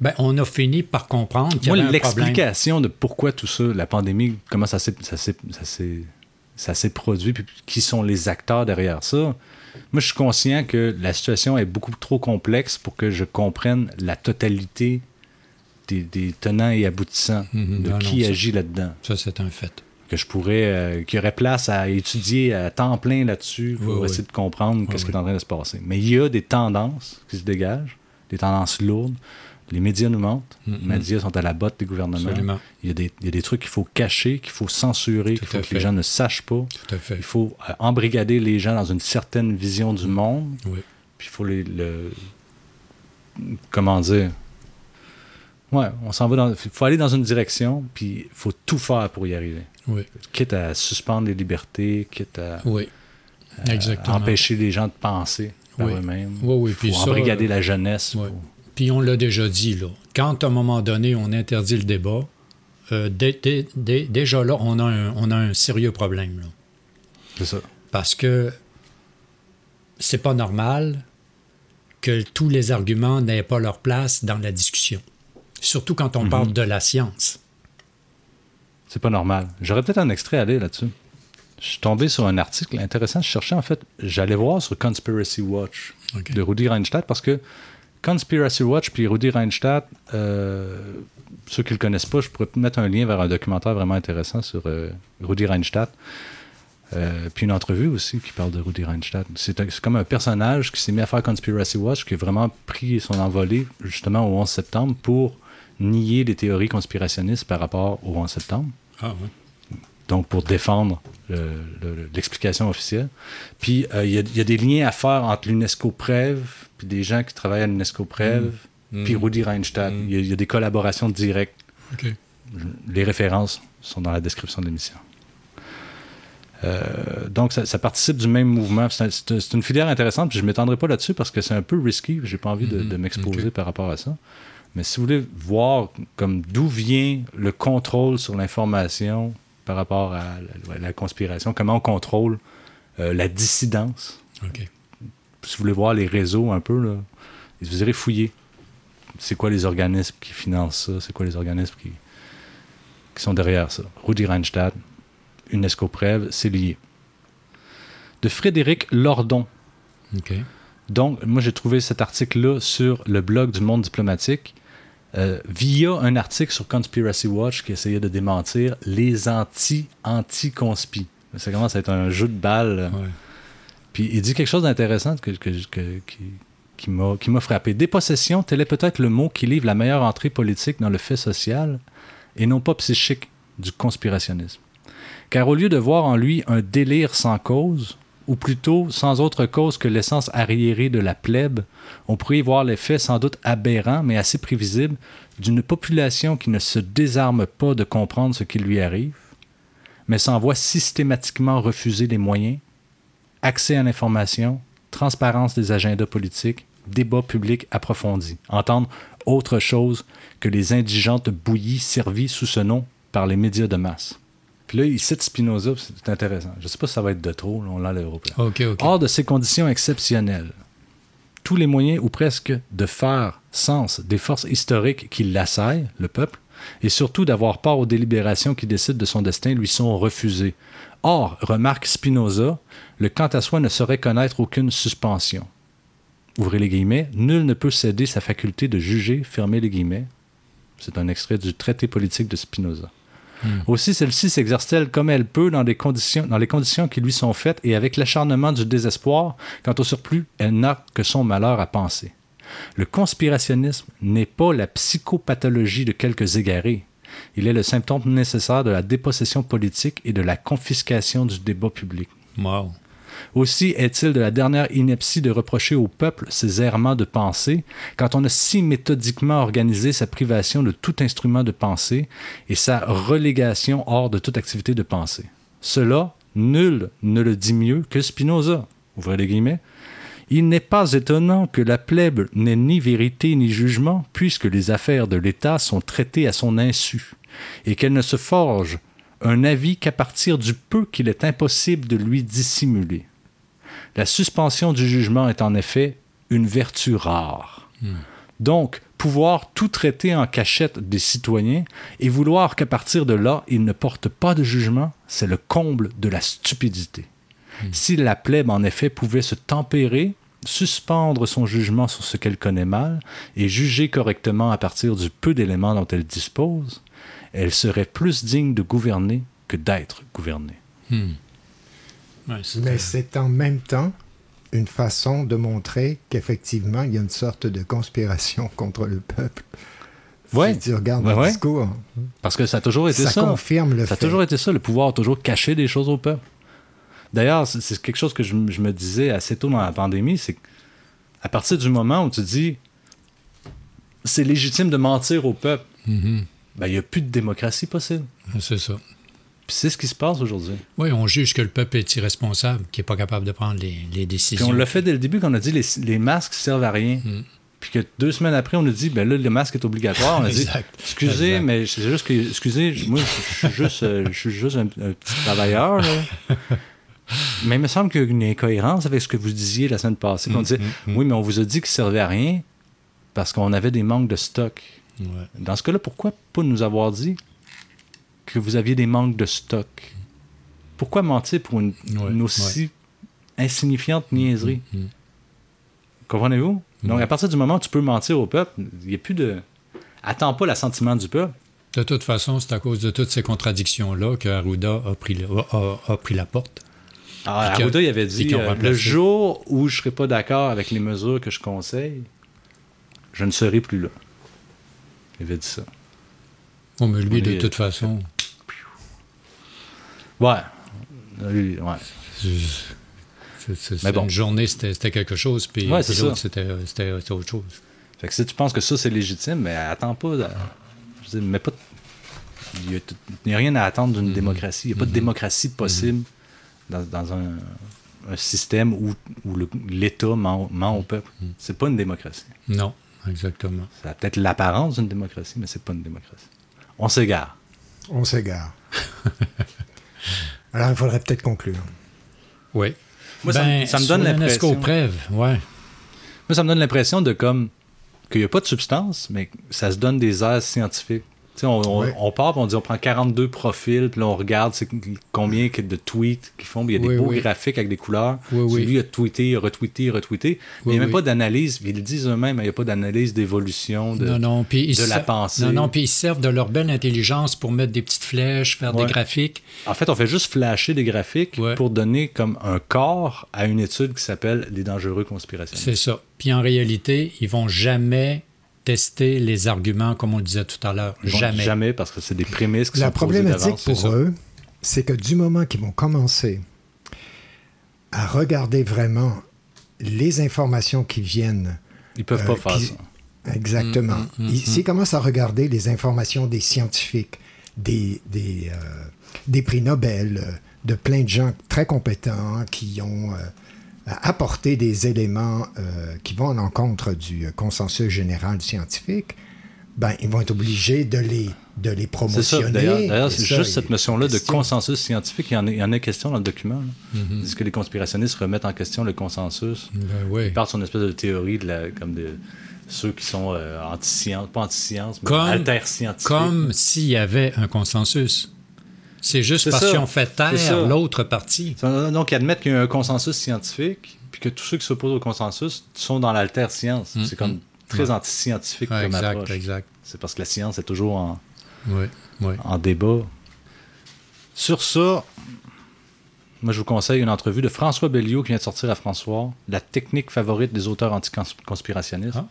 Speaker 7: Ben, on a fini par comprendre qu'il y
Speaker 2: Moi,
Speaker 7: avait
Speaker 2: l'explication de pourquoi tout ça, la pandémie, comment ça s'est, ça s'est, ça s'est, ça s'est produit, puis qui sont les acteurs derrière ça, moi, je suis conscient que la situation est beaucoup trop complexe pour que je comprenne la totalité des, tenants et aboutissants
Speaker 7: Mhm.
Speaker 2: de
Speaker 7: Non,
Speaker 2: qui
Speaker 7: non, ça-
Speaker 2: agit là-dedans.
Speaker 7: Ça, c'est un fait.
Speaker 2: Que je pourrais, euh, qu'il y aurait place à étudier à temps plein là-dessus pour
Speaker 7: Oui, oui.
Speaker 2: essayer de comprendre
Speaker 7: Oui,
Speaker 2: qu'est-ce qui est en train de se passer. Mais il y a des tendances qui se dégagent, des tendances lourdes. Les médias nous mentent. Les médias sont à la botte des gouvernements.
Speaker 7: Absolument.
Speaker 2: Il y, a des, il y a des trucs qu'il faut cacher, qu'il faut censurer, qu'il faut que
Speaker 7: fait.
Speaker 2: les gens ne sachent pas.
Speaker 7: Tout à fait.
Speaker 2: Il faut euh, embrigader les gens dans une certaine vision du monde.
Speaker 7: Oui.
Speaker 2: Puis il faut les. le- comment dire? Ouais, on s'en va dans. Il faut aller dans une direction, puis il faut tout faire pour y arriver.
Speaker 7: Oui.
Speaker 2: Quitte à suspendre les libertés, quitte à,
Speaker 7: Oui.
Speaker 2: à
Speaker 7: Exactement.
Speaker 2: empêcher les gens de penser par
Speaker 7: Oui.
Speaker 2: eux-mêmes.
Speaker 7: Oui, oui, puis
Speaker 2: faut
Speaker 7: ça,
Speaker 2: embrigader la jeunesse. Pour-
Speaker 7: Puis on l'a déjà dit, là. Quand à un moment donné, on interdit le débat, euh, dé- dé- dé- déjà là, on a un, on a un sérieux problème.
Speaker 2: C'est ça.
Speaker 7: Parce que c'est pas normal que tous les arguments n'aient pas leur place dans la discussion. Surtout quand on
Speaker 2: Mhm.
Speaker 7: parle de la science.
Speaker 2: C'est pas normal. J'aurais peut-être un extrait à lire là-dessus. Je suis tombé sur un article intéressant. Je cherchais, en fait, j'allais voir sur Conspiracy Watch de Rudy Reinstadt parce que Conspiracy Watch puis Rudy Reinstadt, euh, ceux qui le connaissent pas, je pourrais mettre un lien vers un documentaire vraiment intéressant sur euh, Rudy Reinstadt. Euh, puis une entrevue aussi qui parle de Rudy Reinstadt. C'est comme un personnage qui s'est mis à faire Conspiracy Watch, qui a vraiment pris son envolée justement au 11 septembre pour nier les théories conspirationnistes par rapport au 11 septembre.
Speaker 7: Ah.
Speaker 2: Donc, pour défendre le- le- l'explication officielle. Puis, euh, il y, a- il y a des liens à faire entre l'UNESCO Prève, puis des gens qui travaillent à l'UNESCO Prève,
Speaker 7: Mm.
Speaker 2: puis Rudy Reinstadt. Il y a- il y, a des collaborations directes. Les références sont dans la description de l'émission. Euh, donc, ça, ça participe du même mouvement. C'est un- C'est un- c'est une filière intéressante, puis je ne m'étendrai pas là-dessus parce que c'est un peu risky. J'ai pas envie de,
Speaker 7: Mhm.
Speaker 2: de m'exposer par rapport à ça. Mais si vous voulez voir comme d'où vient le contrôle sur l'information par rapport à la, la conspiration, comment on contrôle euh, la dissidence,
Speaker 7: OK.
Speaker 2: si vous voulez voir les réseaux un peu, là, vous irez fouiller. C'est quoi les organismes qui financent ça? C'est quoi les organismes qui, qui sont derrière ça? Rudy Reinstadt, UNESCO Prève, c'est lié. De Frédéric Lordon. Donc, moi, j'ai trouvé cet article-là sur le blog du Monde diplomatique euh, via un article sur Conspiracy Watch qui essayait de démentir les anti-anti-conspi. Ça commence à être un jeu de balles.
Speaker 7: Ouais.
Speaker 2: Puis il dit quelque chose d'intéressant que, que- que- qui, qui m'a qui m'a frappé. Dépossession, tel est peut-être le mot qui livre la meilleure entrée politique dans le fait social et non pas psychique du conspirationnisme. Car au lieu de voir en lui un délire sans cause, ou plutôt sans autre cause que l'essence arriérée de la plèbe, on pourrait y voir l'effet sans doute aberrant, mais assez prévisible, d'une population qui ne se désarme pas de comprendre ce qui lui arrive, mais s'en voit systématiquement refuser les moyens, accès à l'information, transparence des agendas politiques, débat public approfondi. Entendre autre chose que les indigentes bouillies servies sous ce nom par les médias de masse. Puis là, il cite Spinoza, c'est intéressant. Je ne sais pas si ça va être de trop, là, on l'enlèvera au plan.
Speaker 7: OK, OK.
Speaker 2: Hors de ces conditions exceptionnelles, tous les moyens ou presque de faire sens des forces historiques qui l'assaillent, le peuple, et surtout d'avoir part aux délibérations qui décident de son destin lui sont refusés. Or, remarque Spinoza, le quant à soi ne saurait connaître aucune suspension. Ouvrez les guillemets, nul ne peut céder sa faculté de juger, fermez les guillemets. C'est un extrait du traité politique de Spinoza. Aussi, celle-ci s'exerce-t-elle comme elle peut dans, des conditions, dans les conditions qui lui sont faites et avec l'acharnement du désespoir, quant au surplus, elle n'a que son malheur à penser. Le conspirationnisme n'est pas la psychopathologie de quelques égarés. Il est le symptôme nécessaire de la dépossession politique et de la confiscation du débat public. Aussi est-il de la dernière ineptie de reprocher au peuple ses errements de pensée, quand on a si méthodiquement organisé sa privation de tout instrument de pensée et sa relégation hors de toute activité de pensée. Cela, nul ne le dit mieux que Spinoza. Ouvrez les guillemets. Il n'est pas étonnant que la plèbe n'ait ni vérité ni jugement, puisque les affaires de l'État sont traitées à son insu, et qu'elle ne se forge un avis qu'à partir du peu qu'il est impossible de lui dissimuler. La suspension du jugement est en effet une vertu rare. Donc, pouvoir tout traiter en cachette des citoyens et vouloir qu'à partir de là, ils ne portent pas de jugement, c'est le comble de la stupidité. Si la plèbe, en effet, pouvait se tempérer suspendre son jugement sur ce qu'elle connaît mal et juger correctement à partir du peu d'éléments dont elle dispose, elle serait plus digne de gouverner que d'être gouvernée.
Speaker 7: Hmm. Ouais,
Speaker 1: Mais c'est en même temps une façon de montrer qu'effectivement, il y a une sorte de conspiration contre le peuple.
Speaker 2: Ouais.
Speaker 1: Si tu regardes
Speaker 2: Ouais,
Speaker 1: le
Speaker 2: ouais.
Speaker 1: discours,
Speaker 2: Parce que ça a toujours été ça.
Speaker 1: ça confirme le
Speaker 2: Ça a
Speaker 1: fait.
Speaker 2: toujours été ça, le pouvoir a toujours caché des choses au peuple. D'ailleurs, c'est- quelque chose que je, me disais assez tôt dans la pandémie, c'est qu'à partir du moment où tu dis c'est légitime de mentir au peuple,
Speaker 7: Mhm.
Speaker 2: ben, il n'y a plus de démocratie possible.
Speaker 7: C'est ça.
Speaker 2: Puis c'est ce qui se passe aujourd'hui.
Speaker 7: Oui, on juge que le peuple est irresponsable, qui n'est pas capable de prendre les, les
Speaker 2: Puis
Speaker 7: décisions.
Speaker 2: on l'a fait dès le début quand on a dit les, les masques servent à rien.
Speaker 7: Mm.
Speaker 2: Puis que deux semaines après, on nous dit ben là, le masque est obligatoire. On a dit
Speaker 7: Exact.
Speaker 2: excusez,
Speaker 7: Exact.
Speaker 2: mais c'est juste que excusez, moi je suis juste, euh, je suis juste un, un petit travailleur. là. mais il me semble qu'il y a une incohérence avec ce que vous disiez la semaine passée.
Speaker 7: Mm,
Speaker 2: On disait oui, mais on vous a dit qu'il servait à rien parce qu'on avait des manques de stock.
Speaker 7: Ouais.
Speaker 2: Dans ce cas-là, pourquoi pas nous avoir dit? Que vous aviez des manques de stock? Pourquoi mentir pour une,
Speaker 7: Ouais,
Speaker 2: une aussi insignifiante niaiserie?
Speaker 7: Mm, mm.
Speaker 2: Comprenez-vous? Donc, à partir du moment où tu peux mentir au peuple, il n'y a plus de. Attends pas l'assentiment du peuple.
Speaker 7: De toute façon, c'est à cause de toutes ces contradictions-là que Arruda a pris, le- a, a- a pris la porte. Que-
Speaker 2: Arruda, il avait dit euh, le jour où je ne serai pas d'accord avec les mesures que je conseille, je ne serai plus là. Il avait dit ça.
Speaker 7: Oh, mais lui, de toute façon,
Speaker 2: Ouais. Lui, ouais.
Speaker 7: c'est- c'est-
Speaker 2: Mais bon.
Speaker 7: une journée, c'était quelque chose, puis,
Speaker 2: Ouais,
Speaker 7: c'était autre chose.
Speaker 2: Fait que si tu penses que ça, c'est légitime, mais attends pas. de- je veux dire, mais pas. Il n'y a, rien à attendre d'une démocratie. Il n'y a pas de démocratie possible dans, dans un, un système où, l'État ment, ment au peuple. C'est pas une démocratie.
Speaker 7: Non, exactement.
Speaker 2: Ça a peut-être l'apparence d'une démocratie, mais c'est pas une démocratie. On s'égare.
Speaker 1: On s'égare. Alors, il faudrait peut-être conclure.
Speaker 7: Oui.
Speaker 2: Moi, ça me-
Speaker 7: Ben,
Speaker 2: ça me donne l'impression-
Speaker 7: ouais.
Speaker 2: Moi, ça me donne l'impression de comme qu'il n'y a pas de substance, mais que ça se donne des airs scientifiques. On, on,
Speaker 1: Ouais.
Speaker 2: on part, puis on dit on prend 42 profils, puis là on regarde combien de tweets qu'ils font, il y a des
Speaker 7: Oui,
Speaker 2: beaux
Speaker 7: oui.
Speaker 2: graphiques avec des couleurs.
Speaker 7: Oui,
Speaker 2: Puis
Speaker 7: oui.
Speaker 2: Lui, il a tweeté, retweeté, retweeté. mais il n'y a même pas d'analyse, ils le disent eux-mêmes, il n'y a pas d'analyse d'évolution de,
Speaker 7: non, non, puis ils
Speaker 2: de la pensée.
Speaker 7: Non, non, puis ils se servent de leur belle intelligence pour mettre des petites flèches, faire
Speaker 2: Ouais.
Speaker 7: des graphiques.
Speaker 2: En fait, on fait juste flasher des graphiques pour donner comme un corps à une étude qui s'appelle Les dangereux conspirationnistes.
Speaker 7: C'est ça. Puis en réalité, ils vont jamais tester les arguments comme on le disait tout à l'heure. Jamais.
Speaker 2: Jamais, parce que c'est des prémices qui
Speaker 1: La
Speaker 2: sont
Speaker 1: problématique pour eux, c'est que du moment qu'ils vont commencer à regarder vraiment les informations qui viennent.
Speaker 2: Ils peuvent pas faire
Speaker 1: qui-
Speaker 2: ça.
Speaker 1: Exactement.
Speaker 2: Mm, mm, mm,
Speaker 1: Ils-
Speaker 2: mm.
Speaker 1: S'ils commencent à regarder les informations des scientifiques, des, des, euh, des prix Nobel, euh, de plein de gens très compétents qui ont euh, apporté des éléments euh, qui vont en l'encontre du euh, consensus général scientifique, ben, ils vont être obligés de les, de les promotionner.
Speaker 2: D'ailleurs, c'est juste cette notion-là de consensus scientifique. Il y en a, il y en a question dans le document.
Speaker 7: Mhm.
Speaker 2: Ils disent que les conspirationnistes remettent en question le consensus?
Speaker 7: Ben oui.
Speaker 2: Ils partent sur une espèce de théorie de la, comme de ceux qui sont euh, anti-science, pas anti-science, mais
Speaker 7: Comme,
Speaker 2: alter-scientifiques.
Speaker 7: comme s'il y avait un consensus. C'est juste parce ont fait taire l'autre partie.
Speaker 2: Donc, ils admettent qu'il y a un consensus scientifique, puis que tous ceux qui s'opposent au consensus sont dans l'alter-science.
Speaker 7: Mm,
Speaker 2: C'est comme
Speaker 7: mm.
Speaker 2: très
Speaker 7: Ouais.
Speaker 2: anti-scientifique
Speaker 7: Ouais,
Speaker 2: comme
Speaker 7: exact,
Speaker 2: approche.
Speaker 7: exact.
Speaker 2: C'est parce que la science est toujours en débat. Sur ça, moi, je vous conseille une entrevue de François Belliot qui vient de sortir à François, La technique favorite des auteurs anticonspirationnistes,
Speaker 7: Ah.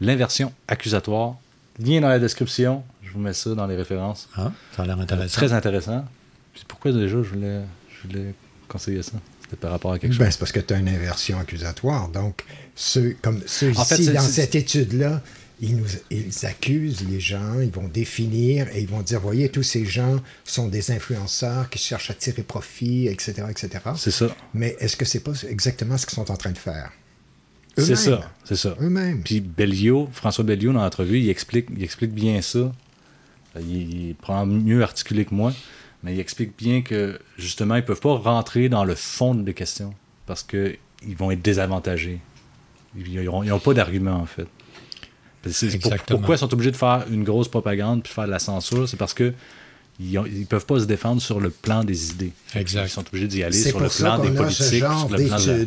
Speaker 2: l'inversion accusatoire. Lien dans la description, je vous mets ça dans les références.
Speaker 7: Ah, ça a l'air intéressant.
Speaker 2: Très intéressant. Puis pourquoi déjà je voulais, je voulais conseiller ça? C'était par rapport à quelque chose.
Speaker 1: Ben, c'est parce que tu as une inversion accusatoire. Donc, ceux, comme ceux
Speaker 2: En
Speaker 1: ici, dans cette étude-là, ils, nous, ils accusent les gens, ils vont définir et ils vont dire, voyez, tous ces gens sont des influenceurs qui cherchent à tirer profit, etc., etc.
Speaker 2: C'est ça.
Speaker 1: Mais est-ce que c'est pas exactement ce qu'ils sont en train de faire?
Speaker 2: C'est ça, c'est ça.
Speaker 1: Eux-mêmes.
Speaker 2: Puis Belliot, François Belliot, dans l'entrevue, il explique, il explique bien ça. Il, probablement mieux articulé que moi, mais il explique bien que, justement, ils ne peuvent pas rentrer dans le fond des questions parce qu'ils vont être désavantagés. Ils n'ont pas d'argument, en fait. Pour- pourquoi ils sont obligés de faire une grosse propagande puis faire de la censure? C'est parce que ils ne peuvent pas se défendre sur le plan des idées.
Speaker 7: Exact.
Speaker 2: Ils sont obligés d'y aller sur le
Speaker 1: pour ça
Speaker 2: plan des
Speaker 1: qu'on a
Speaker 2: politiques.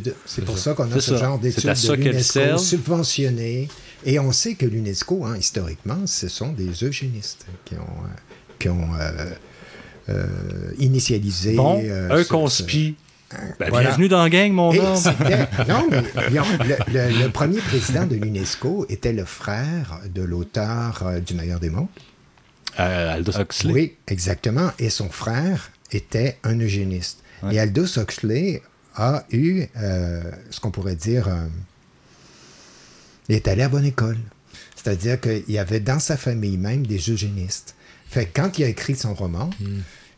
Speaker 2: de la-.
Speaker 1: C'est pour ça qu'on a ce
Speaker 2: ça.
Speaker 1: genre
Speaker 2: C'est à
Speaker 1: d'études
Speaker 2: ça
Speaker 1: de l'UNESCO subventionnées. Et on sait que l'UNESCO, hein, historiquement, ce sont des eugénistes qui ont, euh, qui ont euh, euh, initialisé.
Speaker 2: Bon,
Speaker 1: euh,
Speaker 2: un
Speaker 1: ce-
Speaker 2: conspi. Ben,
Speaker 1: Voilà.
Speaker 2: Bienvenue dans la gang, mon
Speaker 1: Et
Speaker 2: homme.
Speaker 1: Non, mais le, le- le premier président de l'UNESCO était le frère de l'auteur euh, du meilleur des mondes.
Speaker 2: Euh, Aldous Huxley.
Speaker 1: Oui, exactement. Et son frère était un eugéniste. Et Aldous Huxley a eu euh, ce qu'on pourrait dire. euh, il est allé à bonne école. C'est-à-dire qu'il y avait dans sa famille même des eugénistes. Fait que quand il a écrit son roman,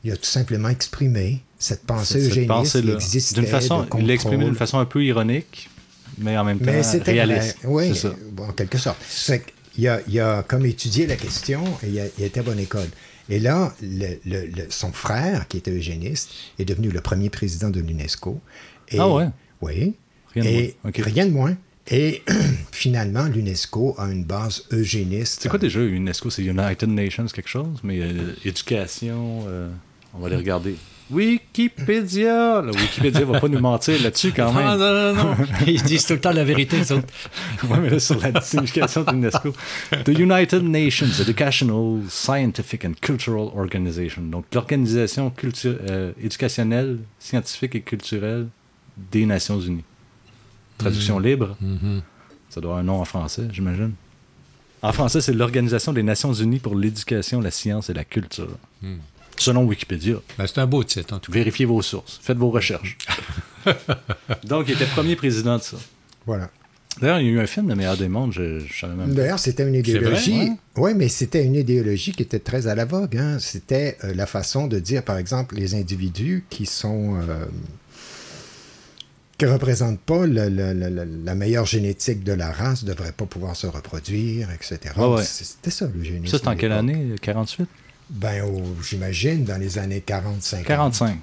Speaker 1: il a tout simplement exprimé cette pensée
Speaker 2: Cette-
Speaker 1: eugéniste qui existait.
Speaker 2: D'une façon,
Speaker 1: de
Speaker 2: il l'a exprimé d'une façon un peu ironique, mais en même temps
Speaker 1: Mais
Speaker 2: réaliste.
Speaker 1: Oui,
Speaker 2: ça.
Speaker 1: en quelque sorte. Fait qu'il a, il a comme étudié la question et il a, il été à bonne école. Et là, le- le- le- son frère, qui était eugéniste, est devenu le premier président de l'UNESCO.
Speaker 2: Ah ouais?
Speaker 1: Oui.
Speaker 2: Rien de
Speaker 1: et
Speaker 2: moins.
Speaker 1: Rien de moins. Et finalement, l'UNESCO a une base eugéniste.
Speaker 2: C'est quoi déjà UNESCO? C'est United Nations quelque chose, mais euh, éducation, euh, on va les regarder. Wikipédia! Le Wikipédia va pas nous mentir là-dessus quand même.
Speaker 7: Ah, non, non, non. Ils disent tout le temps la vérité, les autres.
Speaker 2: Ouais, mais là, sur la signification de l'UNESCO. The United Nations Educational, Scientific and Cultural Organization. Donc, l'organisation euh, éducationnelle, scientifique et culturelle des Nations Unies. Traduction
Speaker 7: Mhm.
Speaker 2: libre.
Speaker 7: Mhm.
Speaker 2: Ça doit avoir un nom en français, j'imagine. En français, c'est l'Organisation des Nations Unies pour l'éducation, la science et la culture.
Speaker 7: Hmm.
Speaker 2: Selon Wikipédia.
Speaker 7: Ben, c'est un beau titre, en tout
Speaker 2: cas. Vérifiez vos sources. Faites vos recherches. Donc, il était premier président de ça.
Speaker 1: Voilà.
Speaker 2: D'ailleurs, il y a eu un film, Le meilleur des mondes, je, je savais même pas.
Speaker 1: D'ailleurs, c'était une
Speaker 2: C'est vrai,
Speaker 1: idéologie.
Speaker 2: ouais.
Speaker 1: Oui, mais c'était une idéologie qui était très à la vogue. hein. C'était euh, la façon de dire, par exemple, les individus qui sont. euh, qui ne représentent pas le- le- le- le- la meilleure génétique de la race ne devraient pas pouvoir se reproduire, etc.
Speaker 2: Ouais.
Speaker 1: C'était ça, le génisme.
Speaker 2: Ça, c'est en quelle année? 48
Speaker 1: Ben, j'imagine, dans les années 40-50.
Speaker 2: 45.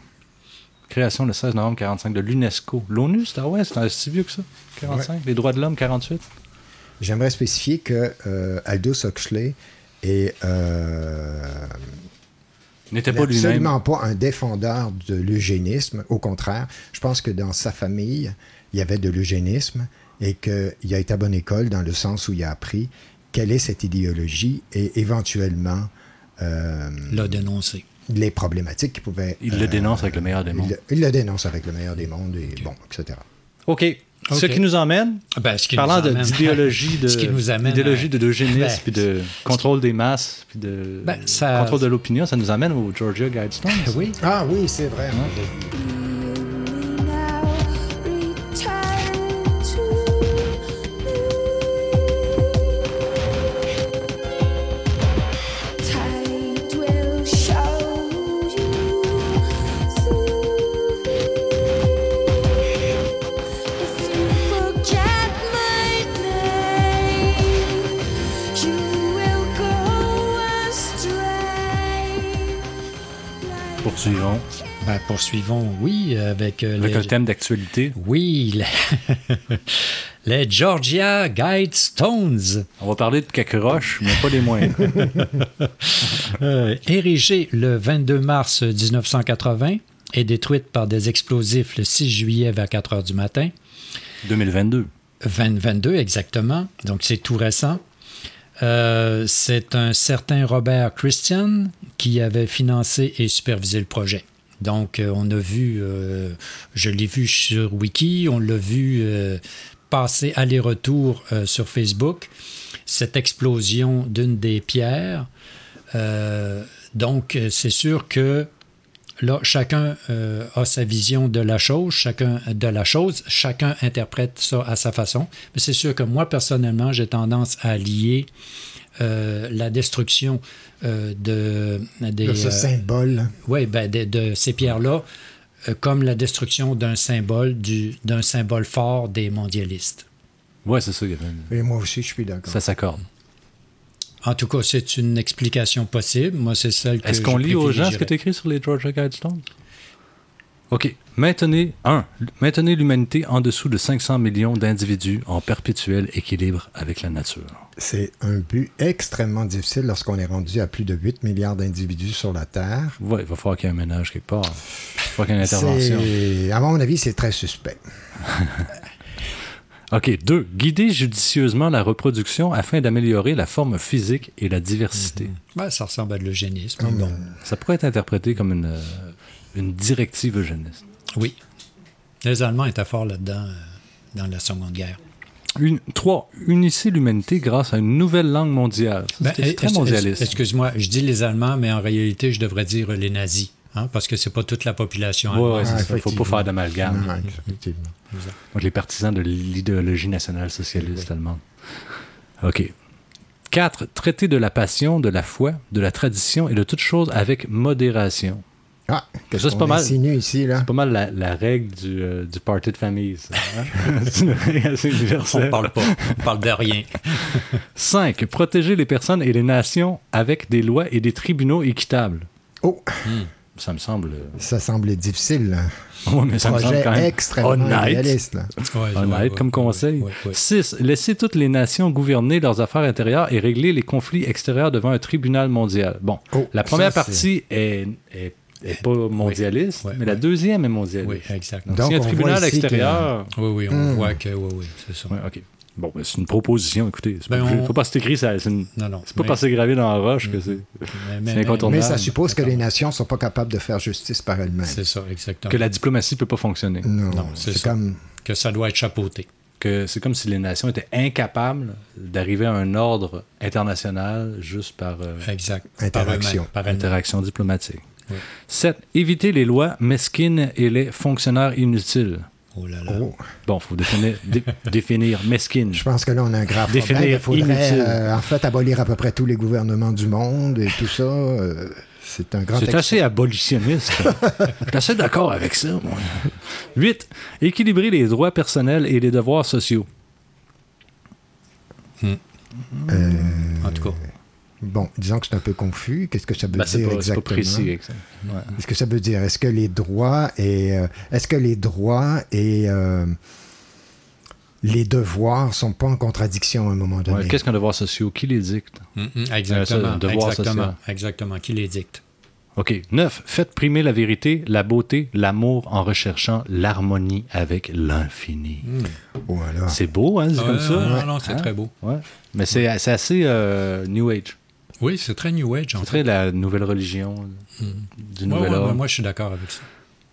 Speaker 2: Création le 16 novembre 45 de l'UNESCO. L'ONU, c'était ah ouais, c'est si vieux que ça. 45. Les droits de l'homme, 48.
Speaker 1: J'aimerais spécifier que euh, Aldous Huxley est euh,
Speaker 2: N'était pas lui-même.
Speaker 1: absolument pas un défendeur de l'eugénisme. Au contraire, je pense que dans sa famille, il y avait de l'eugénisme et qu'il a été à bonne école dans le sens où il a appris quelle est cette idéologie et éventuellement euh,
Speaker 7: L'a dénoncé.
Speaker 1: les problématiques qui pouvaient...
Speaker 2: Il le dénonce avec le meilleur des
Speaker 1: il
Speaker 2: mondes.
Speaker 1: le- Il le dénonce avec le meilleur des mondes et bon, etc.
Speaker 2: OK. Ce qui nous emmène,
Speaker 7: Ben, ce qui
Speaker 2: parlant d'idéologie de,
Speaker 7: Ce qui nous amène
Speaker 2: d'idéologie
Speaker 7: à-
Speaker 2: de l'eugénisme,
Speaker 7: Ben,
Speaker 2: puis de contrôle des masses, puis de
Speaker 7: Ben, ça-
Speaker 2: contrôle de l'opinion, ça nous amène au Georgia Guidestones.
Speaker 7: Oui.
Speaker 1: Ah oui, c'est vrai.
Speaker 2: Poursuivons.
Speaker 7: Ben, poursuivons, oui, avec, euh,
Speaker 2: Avec
Speaker 7: les-
Speaker 2: un thème d'actualité.
Speaker 7: Oui, les, les Georgia Guidestones.
Speaker 2: On va parler de Cacroche, mais pas les moindres.
Speaker 7: Euh, érigée le 22 mars 1980 et détruite par des explosifs le 6 juillet vers 4 heures du matin.
Speaker 2: 2022.
Speaker 7: 2022, exactement. Donc, c'est tout récent. Euh, c'est un certain Robert Christian qui avait financé et supervisé le projet. Donc, euh, on a vu, euh, je l'ai vu sur Wiki, on l'a vu passer aller-retour sur Facebook, cette explosion d'une des pierres. Donc, c'est sûr que là, chacun euh, a sa vision de la chose, chacun de la chose, chacun interprète ça à sa façon. Mais c'est sûr que moi, personnellement, j'ai tendance à lier euh, la destruction euh, de, des,
Speaker 1: De ce
Speaker 7: euh,
Speaker 1: symbole.
Speaker 7: oui, ben de, de ces pierres-là euh, comme la destruction d'un symbole, du- d'un symbole fort des mondialistes.
Speaker 2: Ouais, c'est ça. avait-
Speaker 1: Et moi aussi, je suis d'accord.
Speaker 2: Ça s'accorde.
Speaker 7: En tout cas, c'est une explication possible. Moi, c'est celle que
Speaker 2: Est-ce qu'on lit aux gens ce que tu écrit sur les Georgia Guidestones? OK. Maintenez, un, maintenez l'humanité en dessous de 500 millions d'individus en perpétuel équilibre avec la nature.
Speaker 1: C'est un but extrêmement difficile lorsqu'on est rendu à plus de 8 milliards d'individus sur la Terre.
Speaker 2: Ouais, il va falloir qu'il y ait un ménage quelque part. Il va falloir qu'il y ait une intervention.
Speaker 1: À mon avis, c'est très suspect.
Speaker 2: OK. Deux, guider judicieusement la reproduction afin d'améliorer la forme physique et la diversité.
Speaker 7: Ouais, ça ressemble à de l'eugénisme. bon.
Speaker 2: Ça pourrait être interprété comme une, euh, une directive eugéniste.
Speaker 7: Oui. Les Allemands étaient forts là-dedans euh, dans la Seconde Guerre.
Speaker 2: Une, trois, unissez l'humanité grâce à une nouvelle langue mondiale. Ça,
Speaker 7: Ben,
Speaker 2: c'est très mondialiste.
Speaker 7: Excuse-moi, je dis les Allemands, mais en réalité, je devrais dire les nazis. Hein, parce que c'est pas toute la population
Speaker 2: Ouais,
Speaker 7: allemande.
Speaker 2: ouais, ça. Il faut pas faire d'amalgame. Donc, les partisans de l'idéologie nationale socialiste allemande. OK. 4. Traiter de la passion, de la foi, de la tradition et de toutes choses avec modération.
Speaker 1: Ah, qu'est-ce
Speaker 2: Ça, c'est pas mal.
Speaker 1: insinue ici, là?
Speaker 2: C'est pas mal la, la règle du, euh, du party de famille. ça, hein? c'est une règle assez universelle.
Speaker 7: On parle pas. On parle de rien.
Speaker 2: 5. Protéger les personnes et les nations avec des lois et des tribunaux équitables.
Speaker 1: Oh!
Speaker 2: Ça me semble. euh,
Speaker 1: Ça semble difficile. là.
Speaker 2: Ouais, mais ça me semble
Speaker 1: Projet
Speaker 2: quand même
Speaker 1: extrêmement
Speaker 2: honnête.
Speaker 1: idéaliste. là.
Speaker 7: Ouais,
Speaker 2: honnête
Speaker 7: ouais,
Speaker 2: comme
Speaker 7: ouais,
Speaker 2: conseil.
Speaker 7: ouais, ouais.
Speaker 2: 6. Laisser toutes les nations gouverner leurs affaires intérieures et régler les conflits extérieurs devant un tribunal mondial. Bon,
Speaker 1: Oh,
Speaker 2: la première
Speaker 1: ça,
Speaker 2: partie est, est, est pas mondialiste, mais la deuxième est mondialiste.
Speaker 7: Oui, exact.
Speaker 2: Donc,
Speaker 1: Donc,
Speaker 2: si un
Speaker 1: on
Speaker 2: tribunal
Speaker 1: que-
Speaker 2: extérieur.
Speaker 7: Oui, oui, on
Speaker 1: Hmm.
Speaker 7: voit que oui, oui, c'est ça.
Speaker 2: OK. Bon, ben, c'est une proposition, écoutez. C'est
Speaker 7: Ben,
Speaker 2: pas,
Speaker 7: on-
Speaker 2: faut pas écrit, ça, c'est une-
Speaker 7: Non, non.
Speaker 2: c'est pas
Speaker 7: mais-
Speaker 2: parce que c'est gravé dans la roche que c'est
Speaker 7: mais-
Speaker 2: c'est
Speaker 7: mais-
Speaker 2: incontournable.
Speaker 1: Mais ça suppose que les nations ne sont pas capables de faire justice par elles-mêmes.
Speaker 7: C'est ça, exactement.
Speaker 2: que la diplomatie peut pas fonctionner.
Speaker 1: Non,
Speaker 7: Non, c'est
Speaker 1: c'est
Speaker 7: ça.
Speaker 1: comme...
Speaker 7: Que ça doit être chapeauté.
Speaker 2: que c'est comme si les nations étaient incapables d'arriver à un ordre international juste par euh,
Speaker 7: Exact.
Speaker 1: Interaction.
Speaker 7: Par
Speaker 2: interaction diplomatique.
Speaker 7: Oui.
Speaker 2: 7. Éviter les lois mesquines et les fonctionnaires inutiles.
Speaker 7: Oh là là.
Speaker 1: Oh,
Speaker 2: Bon, il faut définir, dé- définir mesquine.
Speaker 1: je pense que là, on a un grave
Speaker 2: Définir
Speaker 1: problème. Il faudrait,
Speaker 2: inutile.
Speaker 1: euh, en fait, abolir à peu près tous les gouvernements du monde et tout ça. euh, c'est un grand
Speaker 2: C'est assez abolitionniste. Je suis assez d'accord avec ça, moi. 8. Équilibrer les droits personnels et les devoirs sociaux.
Speaker 1: Euh,
Speaker 7: En tout cas.
Speaker 1: Bon, disons que c'est un peu confus. Qu'est-ce que ça veut
Speaker 2: Ben,
Speaker 1: dire
Speaker 2: pas, c'est pas
Speaker 1: exactement?
Speaker 2: précis. Ouais.
Speaker 1: Qu'est-ce que ça veut dire? Est-ce que les droits et euh, est-ce que les droits et euh, les devoirs sont pas en contradiction à un moment donné?
Speaker 2: Ouais, Qu'est-ce qu'un devoir social? Qui les dicte?
Speaker 7: Mm, mm,
Speaker 2: Euh, ça,
Speaker 7: exactement.
Speaker 2: le devoir
Speaker 7: exactement.
Speaker 2: social.
Speaker 7: Exactement. Qui les dicte?
Speaker 2: OK. 9. Faites primer la vérité, la beauté, l'amour en recherchant l'harmonie avec l'infini.
Speaker 1: Voilà.
Speaker 2: C'est beau, hein, c'est
Speaker 7: Ouais,
Speaker 2: comme ça?
Speaker 7: non, non, c'est
Speaker 2: Hein?
Speaker 7: très beau.
Speaker 2: Ouais. Mais c'est c'est assez euh, New Age.
Speaker 7: Oui, c'est très New Age,
Speaker 2: C'est très la nouvelle religion du
Speaker 7: Ouais,
Speaker 2: nouvel
Speaker 7: ouais,
Speaker 2: ordre.
Speaker 7: moi, je suis d'accord avec ça.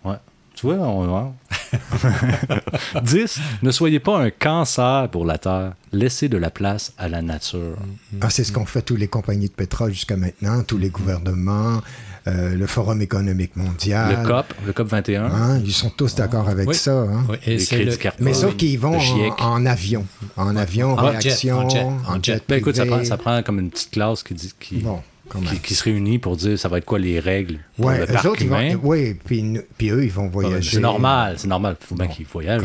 Speaker 2: Ouais. Tu vois, on... ouais. 10. Ne soyez pas un cancer pour la Terre. Laissez de la place à la nature.
Speaker 1: Ah, c'est ce qu'ont fait toutes les compagnies de pétrole jusqu'à maintenant, tous les gouvernements, euh, le Forum économique mondial.
Speaker 2: Le COP, le COP 21.
Speaker 1: Hein, ils sont tous d'accord avec
Speaker 7: Oui.
Speaker 1: ça. hein.
Speaker 7: Oui, et
Speaker 2: Les
Speaker 7: c'est
Speaker 2: crédits
Speaker 7: le-
Speaker 2: carbone.
Speaker 1: Mais sauf qu'ils vont en, en avion. En avion,
Speaker 7: En
Speaker 1: réaction,
Speaker 7: jet,
Speaker 1: en
Speaker 7: en
Speaker 1: jet,
Speaker 7: jet.
Speaker 2: Ben écoute, ça prend, ça prend comme une petite classe qui, dit, qui,
Speaker 1: Bon,
Speaker 2: qui, qui se réunit pour dire ça va être quoi les règles pour
Speaker 1: Ouais,
Speaker 2: le parc
Speaker 1: autres, ils vont,
Speaker 2: humain.
Speaker 1: oui, puis, puis eux, ils vont voyager.
Speaker 2: C'est normal, c'est normal. Il faut bien
Speaker 1: Bon,
Speaker 2: qu'ils voyagent.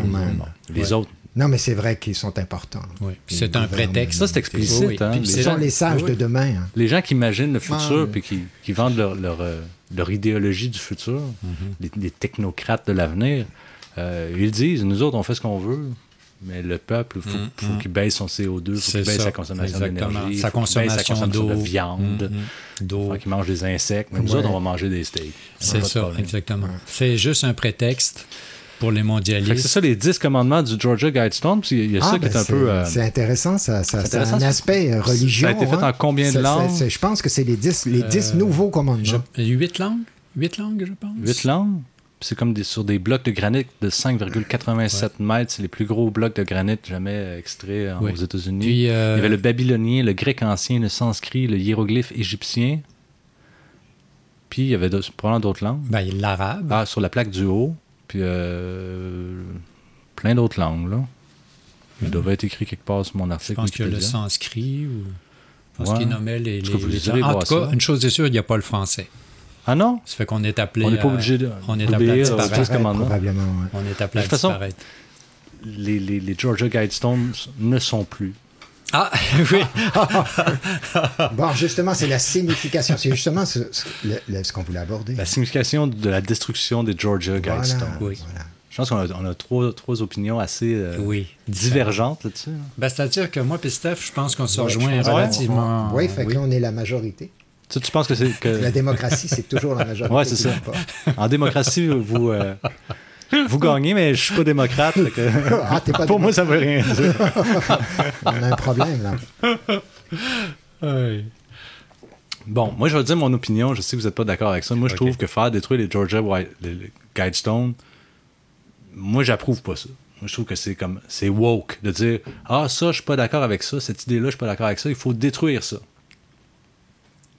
Speaker 2: Les
Speaker 7: Ouais.
Speaker 2: autres,
Speaker 1: Non, mais c'est vrai qu'ils sont importants.
Speaker 7: Oui, c'est un prétexte.
Speaker 2: Ça, c'est explicite,
Speaker 7: Oui,
Speaker 2: hein.
Speaker 7: Puis
Speaker 2: Les
Speaker 1: Ce
Speaker 7: c'est
Speaker 1: sont
Speaker 7: gens-
Speaker 1: les sages
Speaker 7: oui,
Speaker 1: de demain. hein.
Speaker 2: les gens qui imaginent le futur puis qui, qui vendent leur, leur, euh, leur idéologie du futur, les, les technocrates de l'avenir, euh, ils disent nous autres, on fait ce qu'on veut. Mais le peuple, il faut,
Speaker 7: Mm,
Speaker 2: faut qu'il baisse son CO2, il faut qu'il baisse
Speaker 7: ça,
Speaker 2: sa consommation d'énergie,
Speaker 7: Sa
Speaker 2: faut qu'il baisse sa
Speaker 7: consommation
Speaker 2: consommation de
Speaker 7: d'eau.
Speaker 2: viande,
Speaker 7: Mm,
Speaker 2: il
Speaker 7: D'eau.
Speaker 2: faut qu'il mange des insectes. Mais nous
Speaker 1: Ouais.
Speaker 2: autres, on va manger des steaks.
Speaker 7: C'est ça, exactement. C'est juste un prétexte pour les
Speaker 2: que C'est
Speaker 7: mondialistes.
Speaker 2: ça les 10 commandements du Georgia Guidestone. Puis il y a
Speaker 1: Ah,
Speaker 2: ça qui
Speaker 1: ben,
Speaker 2: est un
Speaker 1: c'est
Speaker 2: peu. euh,
Speaker 1: c'est intéressant, ça, ça,
Speaker 2: c'est
Speaker 1: un aspect religieux.
Speaker 2: Ça a été fait
Speaker 1: hein.
Speaker 2: en combien de langues?
Speaker 1: Je pense que c'est les 10 les dix
Speaker 7: Euh,
Speaker 1: nouveaux commandements.
Speaker 7: Je- Huit langues? Huit langues, je pense.
Speaker 2: 8 langues. C'est comme des, sur des blocs de granit de 5,87 mètres. C'est les plus gros blocs de granit jamais extraits
Speaker 7: Oui.
Speaker 2: aux États-Unis.
Speaker 7: Euh,
Speaker 2: Il y avait le babylonien, le grec ancien, le sanskrit, le hiéroglyphe égyptien. Puis il y avait probablement d'autres langues.
Speaker 7: ben, l'arabe.
Speaker 2: Ah, sur la plaque du haut. Puis euh, plein d'autres langues, là. Il devait être écrit quelque part sur mon
Speaker 7: je
Speaker 2: article.
Speaker 7: pense qu'il y a le sanskrit ou. Je pense
Speaker 2: Ouais.
Speaker 7: qu'il nommait les.
Speaker 2: En tout
Speaker 7: les- les- en tout cas,
Speaker 2: ça.
Speaker 7: une chose est sûre, il n'y a pas le français.
Speaker 2: Ah non?
Speaker 7: Ça fait qu'on est appelé.
Speaker 2: On n'est pas
Speaker 7: à-
Speaker 2: obligé de
Speaker 7: On est appelé à disparaître.
Speaker 1: Probablement, ouais.
Speaker 7: On est appelé à
Speaker 2: De toute façon,
Speaker 7: disparaître.
Speaker 2: Les, les, les Georgia Guidestones ne sont plus.
Speaker 7: Ah, oui.
Speaker 1: bon, justement, c'est la signification. C'est justement ce, ce, le- le- ce qu'on voulait aborder.
Speaker 2: La signification de la destruction des Georgia
Speaker 1: Voilà,
Speaker 2: Guidestones.
Speaker 7: Oui.
Speaker 2: Je pense qu'on a, on a trois, trois opinions assez euh,
Speaker 7: Oui.
Speaker 2: divergentes là-dessus. hein.
Speaker 7: Ben, C'est-à-dire que moi et Steph, je pense qu'on se
Speaker 1: Ouais,
Speaker 7: rejoint relativement.
Speaker 1: Oui, fait que là, on est la majorité.
Speaker 2: Tu, tu penses que c'est que
Speaker 1: La démocratie, c'est toujours la majorité.
Speaker 2: Ouais, c'est ça. En démocratie, vous euh, vous gagnez, mais je suis pas démocrate. que-
Speaker 1: Ah, pas
Speaker 2: Pour moi, ça veut rien dire.
Speaker 1: On a un problème, là.
Speaker 2: Bon, moi, je vais dire mon opinion. Je sais que vous n'êtes pas d'accord avec ça. Moi, je trouve que faire détruire les Georgia White, les, les Guidestones, moi, j'approuve pas ça. Moi, je trouve que c'est comme c'est woke de dire ah ça, je suis pas d'accord avec ça, cette idée-là, je suis pas d'accord avec ça. Il faut détruire ça. Moi,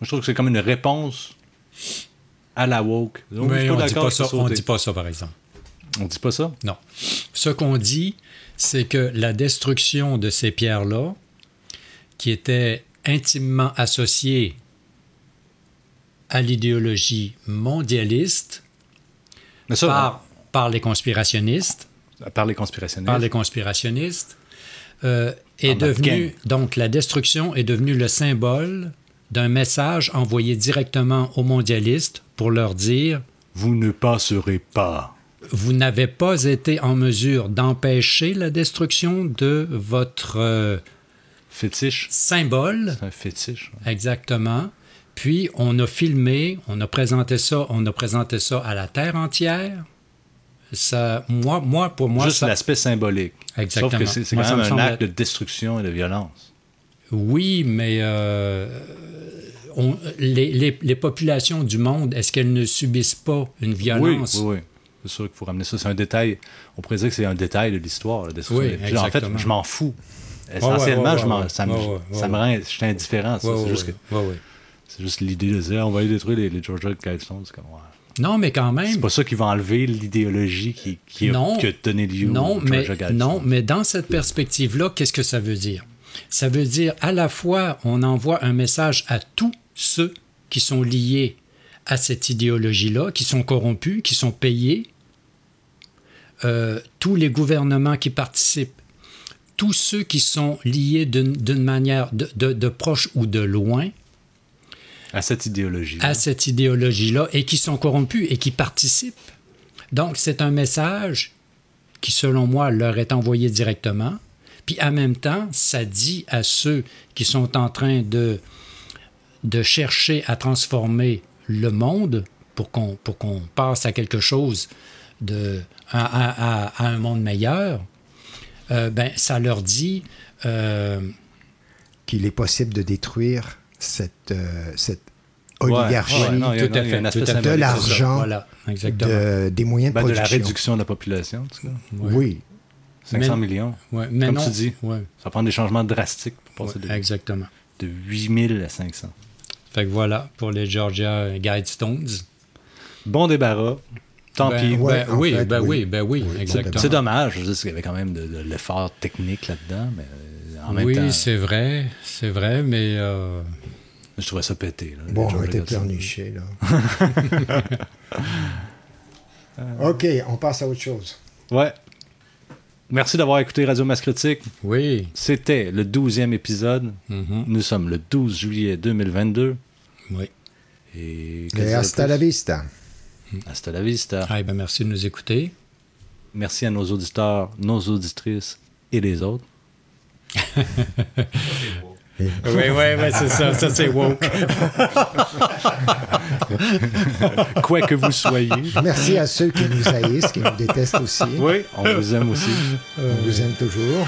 Speaker 2: je trouve que c'est comme une réponse à la woke. Donc, je suis
Speaker 7: Mais
Speaker 2: pas
Speaker 7: on dit
Speaker 2: d'accord
Speaker 7: pas ça. On dit pas ça, par exemple.
Speaker 2: On dit pas ça?
Speaker 7: Non. Ce qu'on dit, c'est que la destruction de ces pierres-là, qui étaient intimement associées à l'idéologie mondialiste
Speaker 2: Mais ça,
Speaker 7: par, par les conspirationnistes,
Speaker 2: par les conspirationnistes.
Speaker 7: par les conspirationnistes, euh, est devenue, donc la destruction est devenue le symbole d'un message envoyé directement aux mondialistes pour leur dire
Speaker 2: Vous ne passerez pas.
Speaker 7: Vous n'avez pas été en mesure d'empêcher la destruction de votre euh,
Speaker 2: Fétiche.
Speaker 7: symbole.
Speaker 2: C'est un fétiche.
Speaker 7: Exactement. Puis on a filmé, on a présenté ça, on a présenté ça à la terre entière. Ça, moi, moi, pour moi,
Speaker 2: Juste
Speaker 7: ça-
Speaker 2: l'aspect symbolique.
Speaker 7: Exactement.
Speaker 2: Sauf que c'est c'est quand même
Speaker 7: me
Speaker 2: un acte
Speaker 7: être-
Speaker 2: de destruction et de violence.
Speaker 7: Oui, mais euh, on- les, les- les populations du monde, est-ce qu'elles ne subissent pas une violence?
Speaker 2: Oui, oui, oui. C'est sûr qu'il faut ramener ça. C'est un détail. On pourrait dire que c'est un détail de l'histoire.
Speaker 7: Oui,
Speaker 2: en fait, je m'en fous. Essentiellement, ça me, rend. Je suis indifférent.
Speaker 7: Ouais,
Speaker 2: c'est juste,
Speaker 7: ouais,
Speaker 2: juste l'idée de dire on va aller détruire les, les Georgia Guidestones. C'est comme.
Speaker 7: Non, mais quand même.
Speaker 2: C'est pas ça qui va enlever l'idéologie qui, qui, a,
Speaker 7: Non.
Speaker 2: qui a donné lieu
Speaker 7: non,
Speaker 2: aux
Speaker 7: mais, non, mais dans cette perspective-là, qu'est-ce que ça veut dire? Ça veut dire à la fois, on envoie un message à tous ceux qui sont liés à cette idéologie-là, qui sont corrompus, qui sont payés, euh, tous les gouvernements qui participent, tous ceux qui sont liés d'une manière de, de- de proche ou de loin
Speaker 2: À cette idéologie.
Speaker 7: à cette idéologie-là et qui sont corrompus et qui participent. Donc, c'est un message qui, selon moi, leur est envoyé directement. Puis, en même temps, ça dit à ceux qui sont en train de, de chercher à transformer le monde pour qu'on pour qu'on passe à quelque chose de à, à- à- un monde meilleur, euh, ben ça leur dit euh,
Speaker 1: qu'il est possible de détruire cette, euh, cette
Speaker 2: Ouais,
Speaker 1: oligarchie
Speaker 2: ouais, non, y a-
Speaker 7: tout à fait, tout à fait.
Speaker 1: de l'argent,
Speaker 7: Voilà,
Speaker 1: de- des moyens de
Speaker 2: Ben, de la
Speaker 1: production.
Speaker 2: réduction de la population, en tout cas.
Speaker 1: Oui.
Speaker 2: 500
Speaker 7: Mais-
Speaker 2: millions.
Speaker 7: Ouais, mais
Speaker 2: Comme
Speaker 7: non,
Speaker 2: tu dis.
Speaker 7: ouais.
Speaker 2: Ça prend des changements drastiques pour passer
Speaker 7: Ouais,
Speaker 2: de,
Speaker 7: exactement.
Speaker 2: de 8000 à 500.
Speaker 7: Fait que voilà pour les Georgia Guidestones.
Speaker 2: Bon débarras. Tant
Speaker 7: Ben,
Speaker 2: pis.
Speaker 7: ben oui, ben oui, ben oui, exactement.
Speaker 2: C'est dommage. Je qu'il y avait quand même de, de l'effort technique là-dedans, mais euh, en même
Speaker 7: oui,
Speaker 2: temps,
Speaker 7: c'est vrai, c'est vrai, mais euh,
Speaker 2: je trouvais ça pété. là,
Speaker 1: Bon, on était pleurnichés, là. OK, on passe à autre chose.
Speaker 2: Ouais. Merci d'avoir écouté Radio Masse Critique.
Speaker 7: Oui.
Speaker 2: C'était le 12e épisode.
Speaker 7: Mhm.
Speaker 2: Nous sommes le 12 juillet 2022.
Speaker 7: Oui.
Speaker 2: Et,
Speaker 1: Et hasta la vista.
Speaker 2: Hasta la vista.
Speaker 7: ah, ben merci de nous écouter.
Speaker 2: Merci à nos auditeurs, nos auditrices et les autres.
Speaker 7: Oui, oui, oui, c'est ça, ça c'est woke.
Speaker 2: Quoi que vous soyez.
Speaker 1: Merci à ceux qui nous haïssent, qui nous détestent aussi.
Speaker 2: Oui, on vous aime aussi.
Speaker 1: On vous aime toujours.